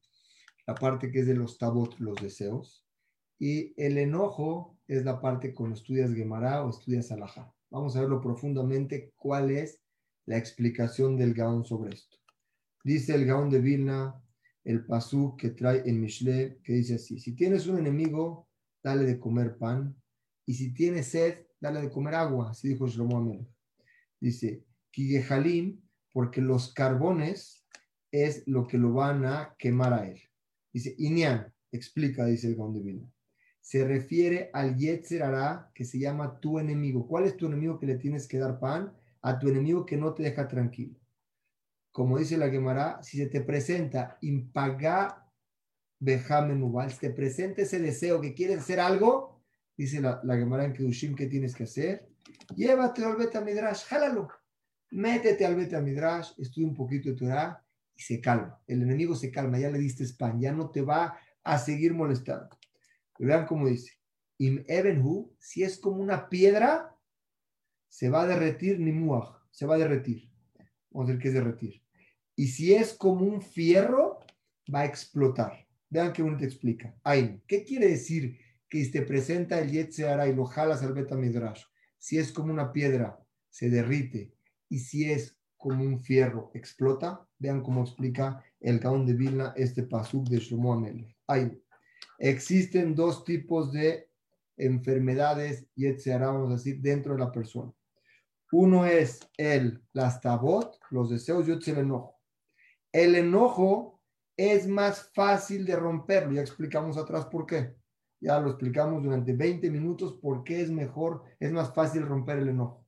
la parte que es de los tabot, los deseos. Y el enojo es la parte cuando estudias Gemara o estudias Alajá. Vamos a verlo profundamente cuál es la explicación del Gaón sobre esto. Dice el Gaón de Vilna, el pasú que trae en Mishle, que dice así: Si tienes un enemigo, dale de comer pan, y si tienes sed, dale de comer agua. Así dijo Shlomo Amelech. Dice: Kigehalim, porque los carbones es lo que lo van a quemar a él. Dice: Inian, explica, dice el Gaón de Vilna se refiere al Yetzer que se llama tu enemigo. ¿Cuál es tu enemigo que le tienes que dar pan? A tu enemigo que no te deja tranquilo. Como dice la Gemara, si se te presenta impaga Si te presenta ese deseo que quieres hacer algo, dice la, la Gemara en Kedushim, ¿qué tienes que hacer? Llévate al Beta Midrash, jálalo. Métete al Beta Midrash, estudia un poquito de Torah y se calma. El enemigo se calma, ya le diste spam, ya no te va a seguir molestando. vean cómo dice. Im Ebenhu, si es como una piedra, se va a derretir ni muaj, se va a derretir. Vamos a ver qué es derretir. Y si es como un fierro, va a explotar. Vean qué uno te explica. Ay, ¿qué quiere decir que si te presenta el Yetzirah y lo jalas al Beta Midrash? Si es como una piedra, se derrite. Y si es como un fierro, explota. Vean cómo explica el Gaon de Vilna este pasuk de Shlomo. Hay. Existen dos tipos de enfermedades, Yetzirah, vamos a decir, dentro de la persona. Uno es el lastabot, los deseos, y otro es el enojo. El enojo es más fácil de romperlo. Ya explicamos atrás por qué. Ya lo explicamos durante 20 minutos por qué es mejor, es más fácil romper el enojo.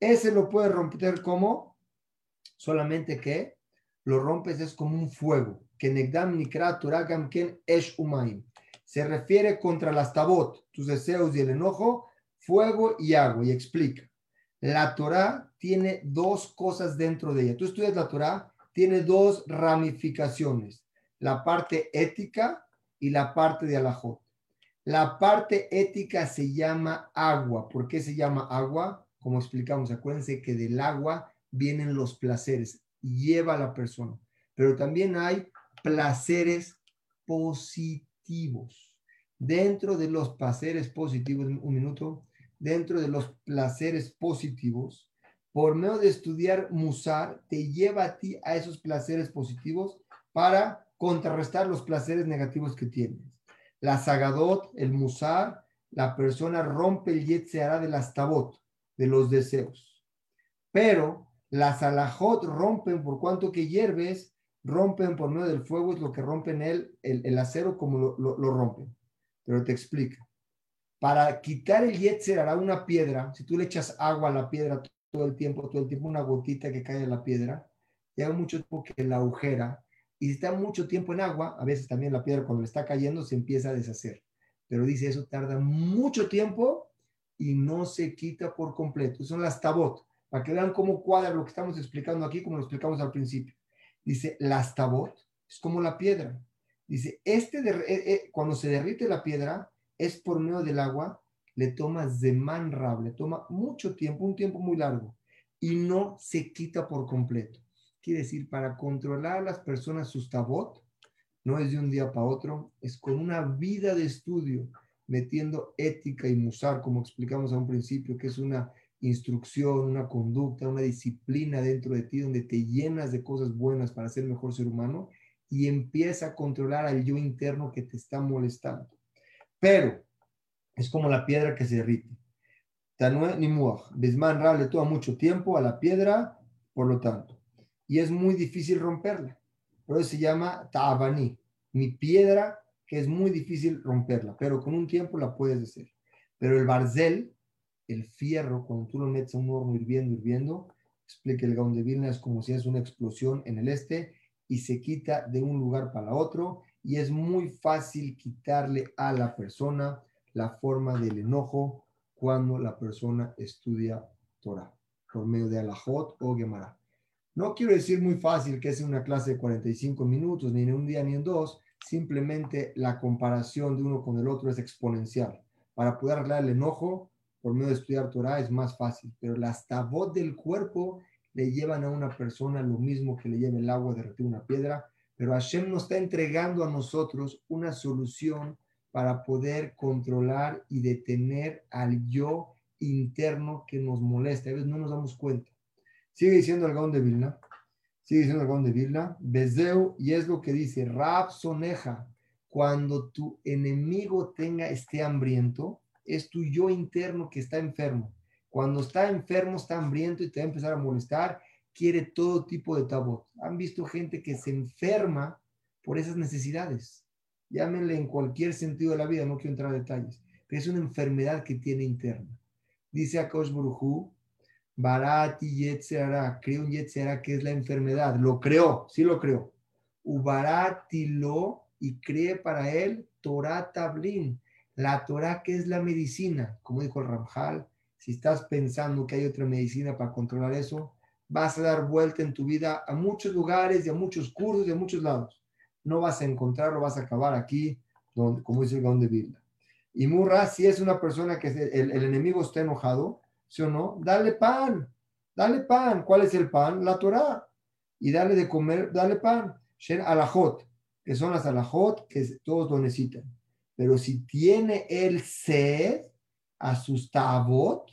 Ese lo puede romper como solamente que lo rompes es como un fuego. Que negdam ken esh umaim. Se refiere contra las tabot, tus deseos y el enojo, fuego y agua. Y explica. La Torah tiene dos cosas dentro de ella. Tú estudias la Torah, tiene dos ramificaciones la parte ética y la parte de alajot. La parte ética se llama agua. ¿Por qué se llama agua? Como explicamos, acuérdense que del agua vienen los placeres, lleva a la persona. Pero también hay placeres positivos. Dentro de los placeres positivos, un minuto, dentro de los placeres positivos, por medio de estudiar Musar, te lleva a ti a esos placeres positivos para contrarrestar los placeres negativos que tienes. La sagadot, el musar, la persona rompe el yetzerá de las tabot, de los deseos. Pero las alajot rompen por cuanto que hierves, rompen por medio del fuego, es lo que rompen el, el, acero como lo, lo, rompen. Pero te explica. Para quitar el yetzer hará una piedra, si tú le echas agua a la piedra todo el tiempo, todo el tiempo, una gotita que cae en la piedra, llega mucho tiempo que la agujera y si está mucho tiempo en agua, a veces también la piedra cuando le está cayendo se empieza a deshacer. Pero dice, eso tarda mucho tiempo y no se quita por completo. Son las tabot, para que vean cómo cuadra lo que estamos explicando aquí, como lo explicamos al principio. Dice, las tabot es como la piedra. Dice, este eh, eh, cuando se derrite la piedra, es por medio del agua, le toma zeman rab, le toma mucho tiempo, un tiempo muy largo, y no se quita por completo. Quiere decir, para controlar a las personas sus tabot, no es de un día para otro, es con una vida de estudio, metiendo ética y musar, como explicamos a un principio, que es una instrucción, una conducta, una disciplina dentro de ti, donde te llenas de cosas buenas para ser mejor ser humano y empieza a controlar al yo interno que te está molestando. Pero es como la piedra que se derrite. ni Bisman Ra le toma mucho tiempo a la piedra, por lo tanto y es muy difícil romperla. Por eso se llama Ta'abani, mi piedra que es muy difícil romperla, pero con un tiempo la puedes hacer. Pero el barzel, el fierro, cuando tú lo metes a un horno hirviendo, hirviendo, explica el Gaon de Vilna, es como si es una explosión en el este y se quita de un lugar para otro y es muy fácil quitarle a la persona la forma del enojo cuando la persona estudia Torah por medio de Alajot o Gemara. No quiero decir muy fácil que es una clase de 45 minutos, ni en un día ni en dos, simplemente la comparación de uno con el otro es exponencial. Para poder arreglar el enojo por medio de estudiar Torah es más fácil, pero las tabot del cuerpo le llevan a una persona lo mismo que le lleva el agua a derretir una piedra, pero Hashem nos está entregando a nosotros una solución para poder controlar y detener al yo interno que nos molesta. A veces no nos damos cuenta. Sigue diciendo el Gaón de Vilna. Sigue diciendo el Gaón de Vilna. Bezeu, y es lo que dice, Rab Soneja, cuando tu enemigo tenga, esté hambriento, es tu yo interno que está enfermo. Cuando está enfermo, está hambriento y te va a empezar a molestar, quiere todo tipo de tabot. Han visto gente que se enferma por esas necesidades. Llámenle en cualquier sentido de la vida, no quiero entrar en detalles, pero es una enfermedad que tiene interna. Dice Akosh Buruhu, Barati Yetzerara, creó un Yetzerara que es la enfermedad. Lo creó, sí lo creó. Ubarati lo y cree para él Torah Tablin, la Torah que es la medicina, como dijo el Ramjal, si estás pensando que hay otra medicina para controlar eso, vas a dar vuelta en tu vida a muchos lugares y a muchos cursos y a muchos lados. No vas a encontrarlo, vas a acabar aquí, donde, como dice el Gaón de Vilna. Y Murra, si es una persona que el, el enemigo está enojado, ¿sí o no? Dale pan, dale pan. ¿Cuál es el pan? La Torah. Y dale de comer, dale pan. Shen alajot, que son las alajot que todos lo necesitan. Pero si tiene el sed a sus tabot,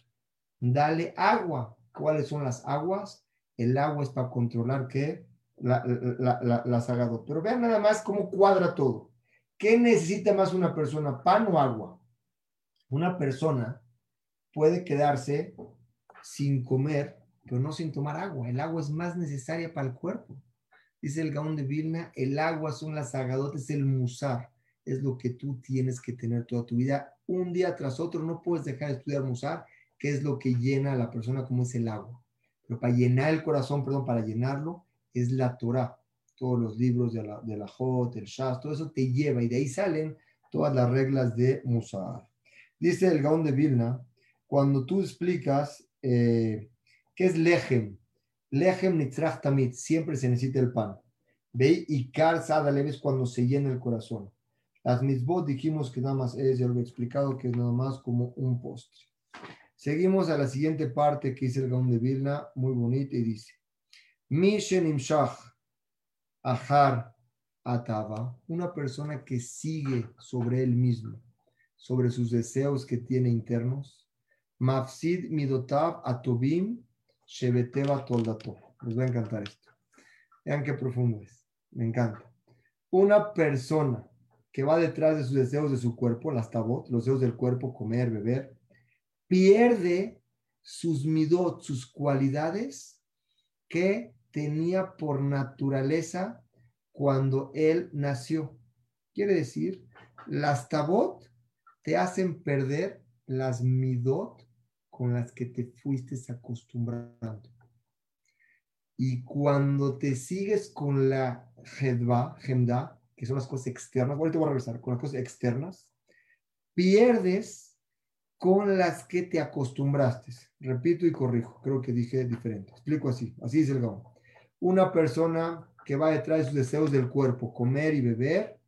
dale agua. ¿Cuáles son las aguas? El agua es para controlar qué? La, la, la, Pero vean nada más cómo cuadra todo. ¿Qué necesita más una persona, pan o agua? Una persona puede quedarse sin comer, pero no sin tomar agua. El agua es más necesaria para el cuerpo. Dice el Gaón de Vilna, el agua son las agadotes, el musar. Es lo que tú tienes que tener toda tu vida. Un día tras otro no puedes dejar de estudiar musar, que es lo que llena a la persona como es el agua. Pero para llenar el corazón, perdón, para llenarlo, es la Torah todos los libros de la, de la Jot, el Shas, todo eso te lleva y de ahí salen todas las reglas de Musar. Dice el Gaón de Vilna, cuando tú explicas eh, qué es Lejem, Lejem nitzrach tamit, siempre se necesita el pan. Ve y kar leves cuando se llena el corazón. Las misbot dijimos que nada más es, ya lo he explicado, que es nada más como un postre. Seguimos a la siguiente parte que dice el Gaón de Vilna, muy bonita, y dice: Ahar Ataba, una persona que sigue sobre él mismo, sobre sus deseos que tiene internos. Mafsid Midotav Atobim Shebeteva Toldato. Les va a encantar esto. Vean qué profundo es. Me encanta. Una persona que va detrás de sus deseos de su cuerpo, las tabot, los deseos del cuerpo, comer, beber, pierde sus midot, sus cualidades que tenía por naturaleza cuando él nació. Quiere decir, las tabot te hacen perder las midot con las que te fuiste acostumbrando. Y cuando te sigues con la hedva, gemda, que son las cosas externas, ahorita voy a regresar, con las cosas externas, pierdes con las que te acostumbraste. Repito y corrijo, creo que dije diferente. Explico así, así dice el gabón una persona que va detrás de sus deseos del cuerpo, comer y beber,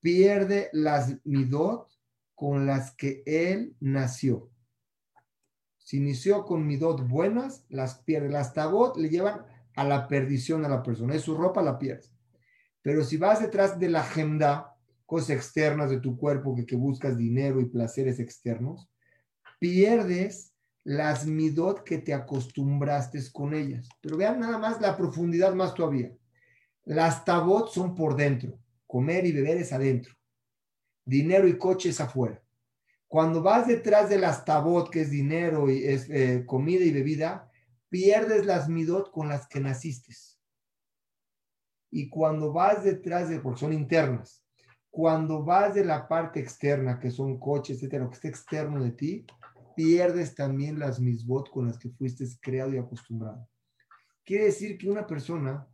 pierde las midot con las que él nació. Si inició con midot buenas, las pierde. Las tabot le llevan a la perdición a la persona. Es su ropa, la pierde. Pero si vas detrás de la agenda, cosas externas de tu cuerpo que, que buscas dinero y placeres externos, pierdes las midot que te acostumbraste con ellas. Pero vean nada más la profundidad más todavía. Las tabot son por dentro, comer y beber es adentro, dinero y coche es afuera. Cuando vas detrás de las tabot, que es dinero y es eh, comida y bebida, pierdes las midot con las que naciste. Y cuando vas detrás de, porque son internas, cuando vas de la parte externa, que son coches, etcétera, lo que está externo de ti, pierdes también las misbot con las que fuiste creado y acostumbrado. Quiere decir que una persona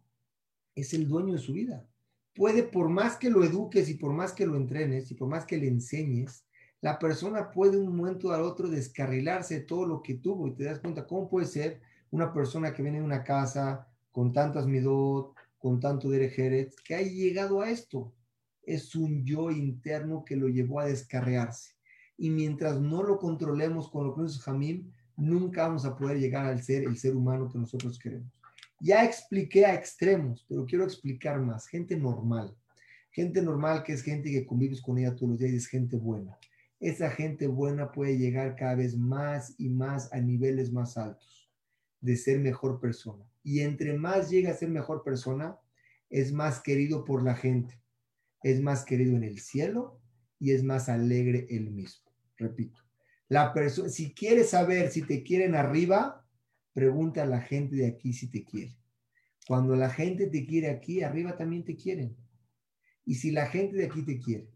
es el dueño de su vida. Puede, por más que lo eduques y por más que lo entrenes y por más que le enseñes, la persona puede un momento al otro descarrilarse de todo lo que tuvo y te das cuenta cómo puede ser una persona que viene de una casa con tantas midot, con tanto derejeret, que ha llegado a esto. Es un yo interno que lo llevó a descarrearse y mientras no lo controlemos con lo que es Jamim, nunca vamos a poder llegar al ser el ser humano que nosotros queremos. Ya expliqué a extremos, pero quiero explicar más. Gente normal, gente normal que es gente que convives con ella todos los días y es gente buena. Esa gente buena puede llegar cada vez más y más a niveles más altos de ser mejor persona. Y entre más llega a ser mejor persona, es más querido por la gente, es más querido en el cielo y es más alegre él mismo. Repito, la persona, si quieres saber si te quieren arriba, pregunta a la gente de aquí si te quiere. Cuando la gente te quiere aquí, arriba también te quieren. Y si la gente de aquí te quiere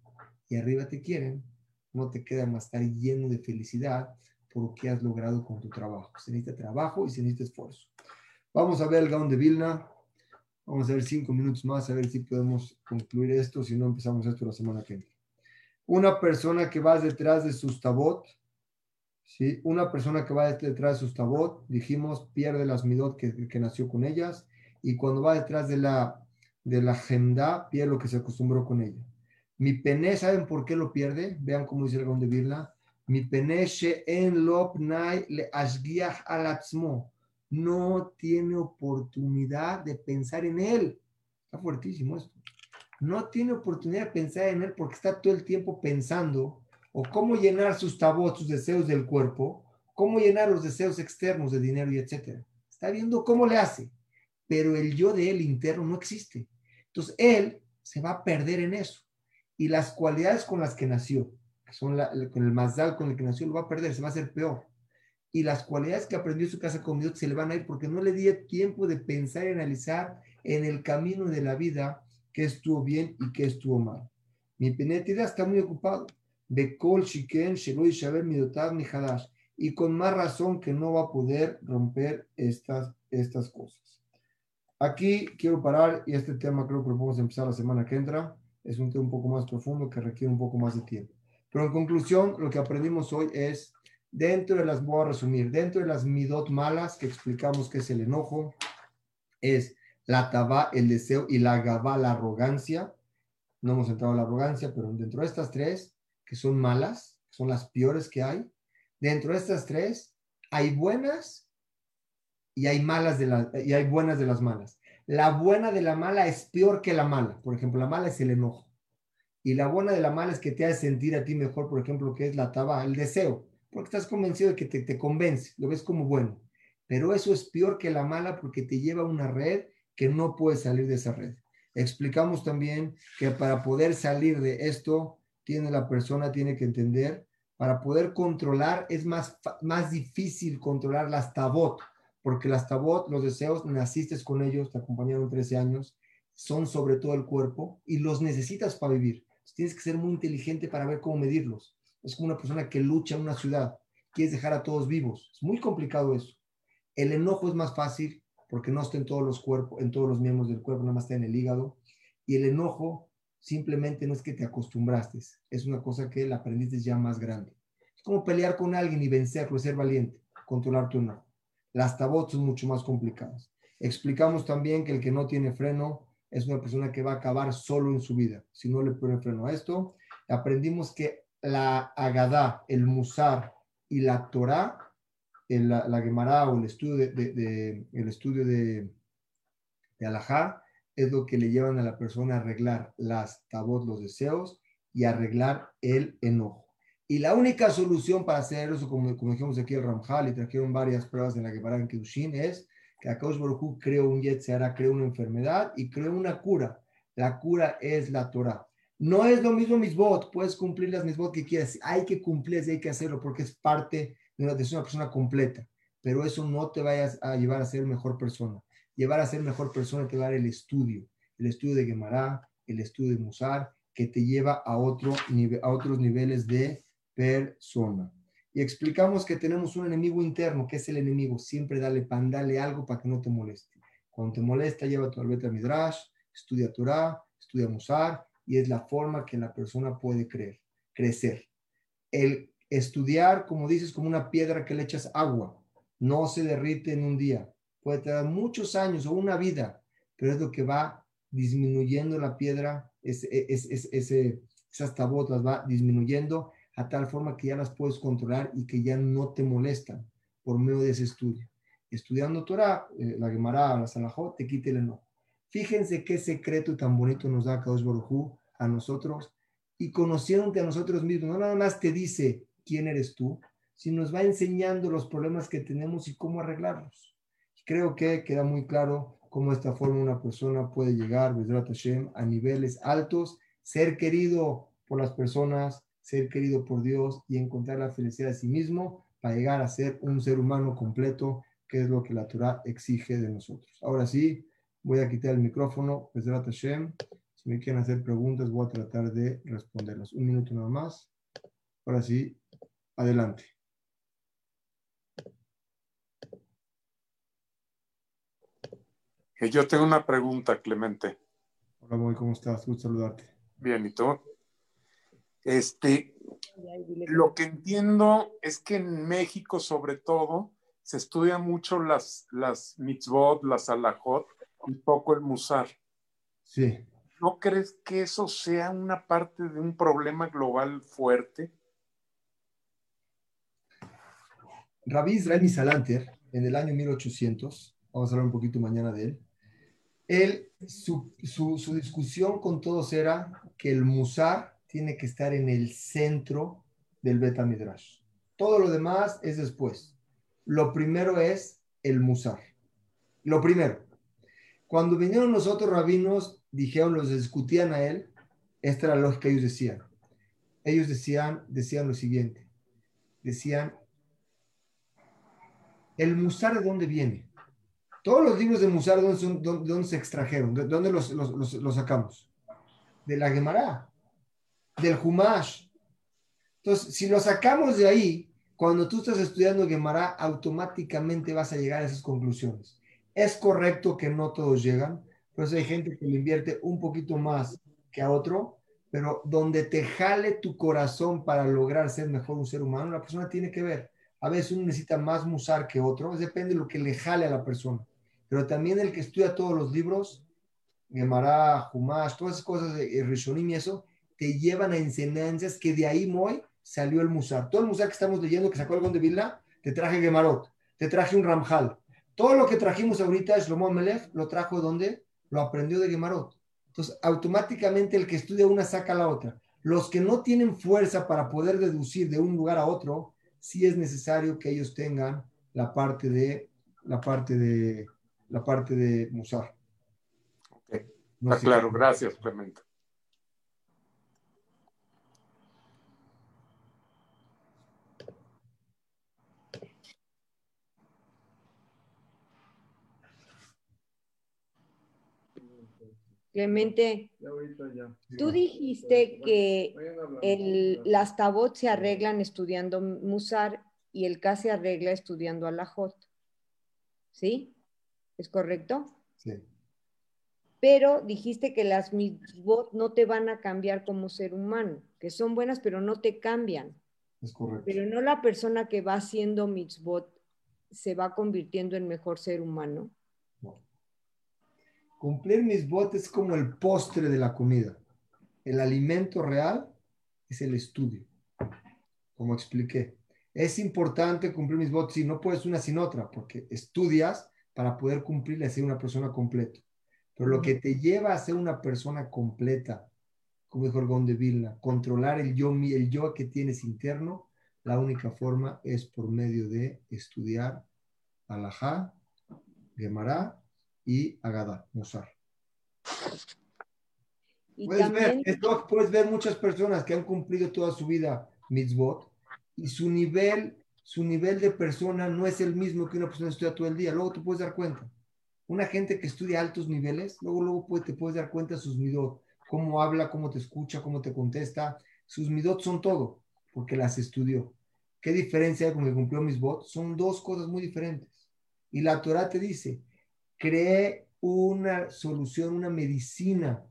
y arriba te quieren, no te queda más estar lleno de felicidad por lo que has logrado con tu trabajo. Se necesita trabajo y se necesita esfuerzo. Vamos a ver el Gaón de Vilna. Vamos a ver cinco minutos más, a ver si podemos concluir esto, si no empezamos esto la semana que viene. Una persona que va detrás de sus tabot, ¿sí? Una persona que va detrás de sus tabot, dijimos, pierde las midot que, que nació con ellas, y cuando va detrás de la, de la gemda, pierde lo que se acostumbró con ella. Mi pene, ¿saben por qué lo pierde? Vean cómo dice el Gaón de Birla. Mi pene en lopnai le ashgiach alatzmo no tiene oportunidad de pensar en él. Está fuertísimo esto. No tiene oportunidad de pensar en él porque está todo el tiempo pensando o cómo llenar sus tabot, sus deseos del cuerpo, cómo llenar los deseos externos de dinero y etcétera. Está viendo cómo le hace, pero el yo de él interno no existe. Entonces él se va a perder en eso. Y las cualidades con las que nació, que son con el mazal con el que nació, lo va a perder, se va a hacer peor y las cualidades que aprendió en su casa con Dios se le van a ir porque no le di tiempo de pensar y analizar en el camino de la vida qué estuvo bien y qué estuvo mal. Mi penetida está muy ocupado. Bekol Shiken, Sheloi Shaber Midotav ni Hadash. Y con más razón que no va a poder romper estas, estas cosas. Aquí quiero parar y este tema creo que lo podemos empezar la semana que entra. Es un tema un poco más profundo que requiere un poco más de tiempo. Pero en conclusión, lo que aprendimos hoy es Dentro de las, voy a resumir, dentro de las midot malas que explicamos que es el enojo, es la taba, el deseo, y la gabá, la arrogancia. No hemos entrado en la arrogancia, pero dentro de estas tres, que son malas, son las peores que hay, dentro de estas tres hay buenas y hay malas de las, y hay buenas de las malas. La buena de la mala es peor que la mala. Por ejemplo, la mala es el enojo. Y la buena de la mala es que te hace sentir a ti mejor, por ejemplo, que es la taba, el deseo porque estás convencido de que te, te convence, lo ves como bueno. Pero eso es peor que la mala porque te lleva a una red que no puedes salir de esa red. Explicamos también que para poder salir de esto, tiene la persona tiene que entender, para poder controlar es más, más difícil controlar las tabot, porque las tabot, los deseos, naciste con ellos, te acompañaron 13 años, son sobre todo el cuerpo y los necesitas para vivir. Tienes que ser muy inteligente para ver cómo medirlos es como una persona que lucha en una ciudad, quieres dejar a todos vivos. Es muy complicado eso. El enojo es más fácil porque no está en todos los cuerpos, en todos los miembros del cuerpo, nada más está en el hígado. Y el enojo simplemente no es que te acostumbraste, es una cosa que la aprendiste ya más grande. Es como pelear con alguien y vencerlo, ser valiente, controlar tu enojo. Las tabots son mucho más complicadas. Explicamos también que el que no tiene freno es una persona que va a acabar solo en su vida si no le pone freno a esto. Aprendimos que la Agadá, el Musar y la Torah, la, la Gemara o el estudio de, el estudio de, de Alajá, es lo que le llevan a la persona a arreglar las tabot, los deseos y arreglar el enojo. Y la única solución para hacer eso, como, como dijimos aquí el Ramjal y trajeron varias pruebas en la Gemara en Kedushin, es que Akash Baruj creó un Yetzirah, creó una enfermedad y creó una cura. La cura es la Torah. No es lo mismo mis votos, puedes cumplir las mismas que quieras, hay que cumplir, hay que hacerlo porque es parte de una, una persona completa, pero eso no te vayas a llevar a ser mejor persona. Llevar a ser mejor persona te va a dar el estudio, el estudio de Gemara, el estudio de Musar, que te lleva a, otro a otros niveles de persona. Y explicamos que tenemos un enemigo interno, que es el enemigo. Siempre dale pan, dale algo para que no te moleste. Cuando te molesta, lleva tu albeta midrash, estudia Torah, estudia Musar, y es la forma que la persona puede creer, crecer. El estudiar, como dices, como una piedra que le echas agua, no se derrite en un día, puede tardar muchos años o una vida, pero es lo que va disminuyendo la piedra, es, ese, esas tabotas va disminuyendo a tal forma que ya las puedes controlar y que ya no te molestan por medio de ese estudio. Estudiando Torah, eh, la Gemara, la Salahot, te quita el enojo. Fíjense qué secreto tan bonito nos da Kadosh Baruj a nosotros y conociéndote a nosotros mismos. No nada más te dice quién eres tú, sino nos va enseñando los problemas que tenemos y cómo arreglarlos. Creo que queda muy claro cómo de esta forma una persona puede llegar, Hashem, a niveles altos, ser querido por las personas, ser querido por Dios y encontrar la felicidad de sí mismo para llegar a ser un ser humano completo, que es lo que la Torah exige de nosotros. Ahora sí, voy a quitar el micrófono, Hashem. Si me quieren hacer preguntas, voy a tratar de responderlas. Un minuto nada más. Ahora sí, adelante. Eh, yo tengo una pregunta, Clemente. Hola, Moy, ¿cómo estás? Gusto saludarte. Bien, ¿y tú? Este, lo que entiendo es que en México, sobre todo, se estudia mucho las, las mitzvot, las alajot, y poco el musar. Sí. ¿No crees que eso sea una parte de un problema global fuerte? Rabbi Israel Misalanter, en el año 1800, vamos a hablar un poquito mañana de él, él su, su, discusión con todos era que el musar tiene que estar en el centro del Beta Midrash. Todo lo demás es después. Lo primero es el musar. Lo primero. Cuando vinieron los otros rabinos, dijeron, los discutían a él, esta era la lógica que ellos decían. Ellos decían, decían lo siguiente. Decían, ¿el musar de dónde viene? Todos los libros de musar, ¿de dónde, dónde, dónde se extrajeron? ¿De dónde los, los, los, sacamos? De la Gemara del Humash. Entonces, si lo sacamos de ahí, cuando tú estás estudiando Gemara, automáticamente vas a llegar a esas conclusiones. Es correcto que no todos llegan, pues hay gente que le invierte un poquito más que a otro, pero donde te jale tu corazón para lograr ser mejor un ser humano, la persona tiene que ver. A veces uno necesita más musar que otro, depende de lo que le jale a la persona. Pero también el que estudia todos los libros, Gemara, Humash, todas esas cosas de Rishonim y eso, te llevan a enseñanzas que de ahí muy salió el Musar. Todo el Musar que estamos leyendo, que sacó el de Vilna, te traje Gemarot, te traje un Ramjal. Todo lo que trajimos ahorita, Shlomo Melech, lo trajo donde? Lo aprendió de Gemarot. Entonces, automáticamente el que estudia una saca la otra. Los que no tienen fuerza para poder deducir de un lugar a otro, sí es necesario que ellos tengan la parte de la parte de la parte de Musar. Okay. No Está claro, gracias, Clemente. Clemente, tú dijiste que el, las tabot se arreglan estudiando Musar y el K se arregla estudiando Alajot. ¿Sí? ¿Es correcto? Sí. Pero dijiste que las mitzvot no te van a cambiar como ser humano, que son buenas, pero no te cambian. Es correcto. Pero no la persona que va haciendo mitzvot se va convirtiendo en mejor ser humano. Cumplir mis botes es como el postre de la comida. El alimento real es el estudio, como expliqué. Es importante cumplir mis botes y no puedes una sin otra, porque estudias para poder cumplir y ser una persona completa. Pero lo que te lleva a ser una persona completa, como dijo el de Vilna, controlar el yo, el yo que tienes interno, la única forma es por medio de estudiar Alajá, Gemara y Agada, Musar. Puedes, ver, puedes ver muchas personas que han cumplido toda su vida mitzvot y su nivel, su nivel de persona no es el mismo que una persona que estudia todo el día. Luego te puedes dar cuenta. Una gente que estudia altos niveles, luego, luego te puedes dar cuenta de sus midot, cómo habla, cómo te escucha, cómo te contesta. Sus midot son todo, porque las estudió. ¿Qué diferencia hay con que cumplió mis Son dos cosas muy diferentes. Y la Torah te dice, cree una solución, una medicina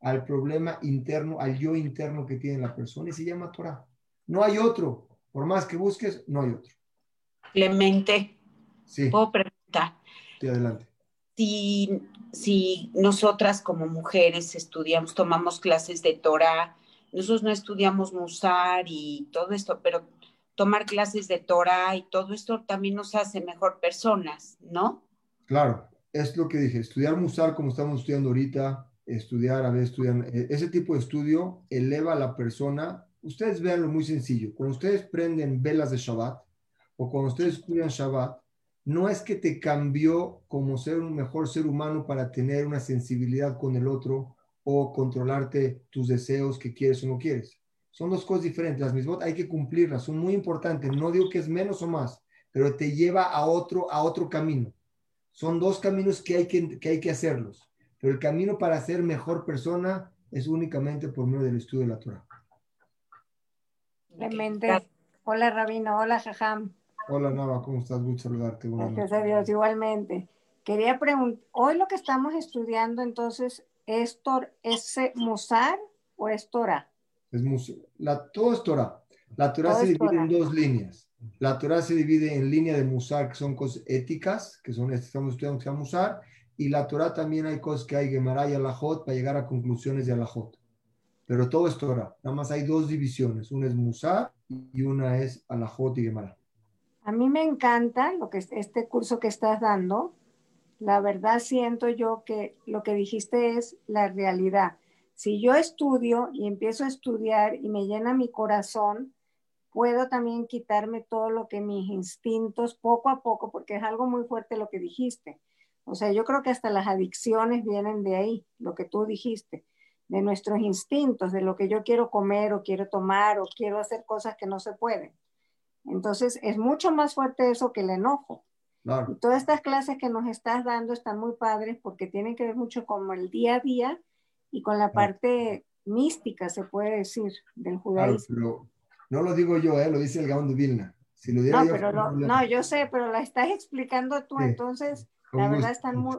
al problema interno, al yo interno que tiene la persona y se llama Torah. No hay otro. Por más que busques, no hay otro. Clemente, sí. puedo preguntar. Sí, adelante. Si, si nosotras como mujeres estudiamos, tomamos clases de Torah, nosotros no estudiamos Musar y todo esto, pero tomar clases de Torah y todo esto también nos hace mejor personas, ¿no? Claro, es lo que dije, estudiar Musar como estamos estudiando ahorita, estudiar, a ver, estudian, eh, ese tipo de estudio eleva a la persona. Ustedes vean muy sencillo. Cuando ustedes prenden velas de Shabbat o cuando ustedes estudian Shabbat, no es que te cambió como ser un mejor ser humano para tener una sensibilidad con el otro o controlarte tus deseos que quieres o no quieres. Son dos cosas diferentes. Las mismas hay que cumplirlas, son muy importantes. No digo que es menos o más, pero te lleva a otro, a otro camino. Son dos caminos que hay que, que hay que hacerlos. Pero el camino para ser mejor persona es únicamente por medio del estudio de la Torah. Clemente. Hola, Rabino. Hola, Jajam. Hola, Nava. ¿Cómo estás? Gusto saludarte. Gracias a Dios, igualmente. quería preguntar, hoy lo que estamos estudiando entonces, ¿es, tor, es Musar o es Torah? Es la, todo es Torah. La Torah se divide en dos líneas. La Torah se divide en línea de Musar, que son cosas éticas, que son estamos estudiando que se Musar, y la Torah también hay cosas que hay Gemara y Alajot para llegar a conclusiones de Alajot. Pero todo es Torah. Nada más hay dos divisiones. Una es Musar y una es Alajot y Gemara. A mí me encanta lo que este curso que estás dando. La verdad siento yo que lo que dijiste es la realidad. Si yo estudio y empiezo a estudiar y me llena mi corazón, puedo también quitarme todo lo que mis instintos poco a poco, porque es algo muy fuerte lo que dijiste. O sea, yo creo que hasta las adicciones vienen de ahí, lo que tú dijiste, de nuestros instintos, de lo que yo quiero comer o quiero tomar o quiero hacer cosas que no se pueden. Entonces, es mucho más fuerte eso que el enojo. Y todas estas clases que nos estás dando están muy padres porque tienen que ver mucho con el día a día y con la parte mística, se puede decir, del judaísmo. No lo digo yo, ¿eh? lo dice el Gaón de Vilna. Si lo no, pero no, yo sé, pero la estás explicando tú, entonces la verdad están muy...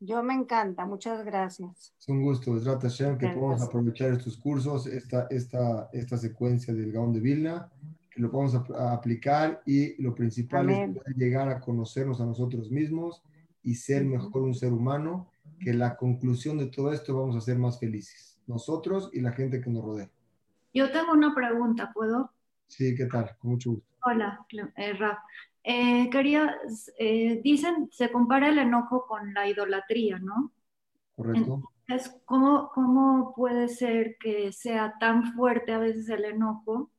Yo me encanta, muchas gracias. Es un gusto, es Hashem, que podamos aprovechar estos cursos, esta, esta, esta secuencia del Gaón de Vilna, que lo podamos aplicar y lo principal es llegar a conocernos a nosotros mismos y ser mejor un ser humano, que la conclusión de todo esto vamos a ser más felices, nosotros y la gente que nos rodea. Yo tengo una pregunta, ¿puedo? Sí, ¿qué tal? Con mucho gusto. Hola, eh, Raf. Eh, quería, eh, dicen, se compara el enojo con la idolatría, ¿no? Correcto. Entonces, ¿cómo, ¿cómo puede ser que sea tan fuerte a veces el enojo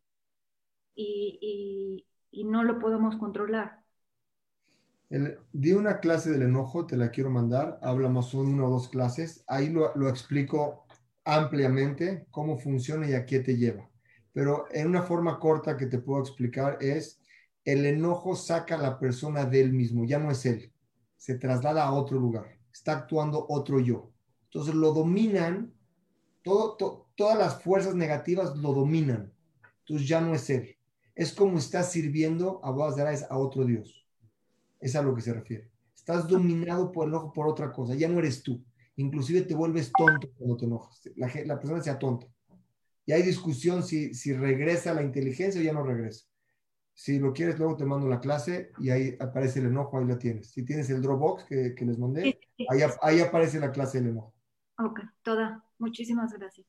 y, y, no lo podemos controlar? di una clase del enojo, te la quiero mandar, hablamos una o dos clases, ahí lo, lo explico ampliamente cómo funciona y a qué te lleva. Pero en una forma corta que te puedo explicar es el enojo saca a la persona del mismo, ya no es él, se traslada a otro lugar, está actuando otro yo. Entonces lo dominan, todas las fuerzas negativas lo dominan, entonces ya no es él. Es como estás sirviendo a a otro Dios. Es a lo que se refiere. Estás dominado por el enojo por otra cosa, ya no eres tú. Inclusive te vuelves tonto cuando te enojas. La, la persona sea tonta. Y hay discusión si, si regresa la inteligencia o ya no regresa. Si lo quieres, luego te mando la clase y ahí aparece el enojo, ahí la tienes. Si tienes el Dropbox que, que les mandé, ahí, ahí, aparece la clase del enojo. Ok, toda. Muchísimas gracias.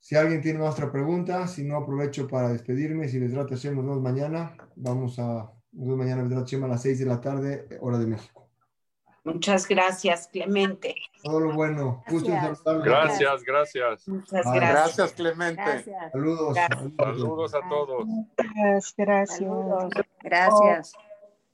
Si alguien tiene otra pregunta, si no, aprovecho para despedirme. Si les trata nos vemos mañana. Vamos a, nos vemos mañana, a las 6 de la tarde, hora de México. Muchas gracias, Clemente. Todo lo bueno. Gracias, gracias. gracias. Muchas gracias. Gracias, Clemente. Saludos. Saludos a todos. Gracias. Gracias.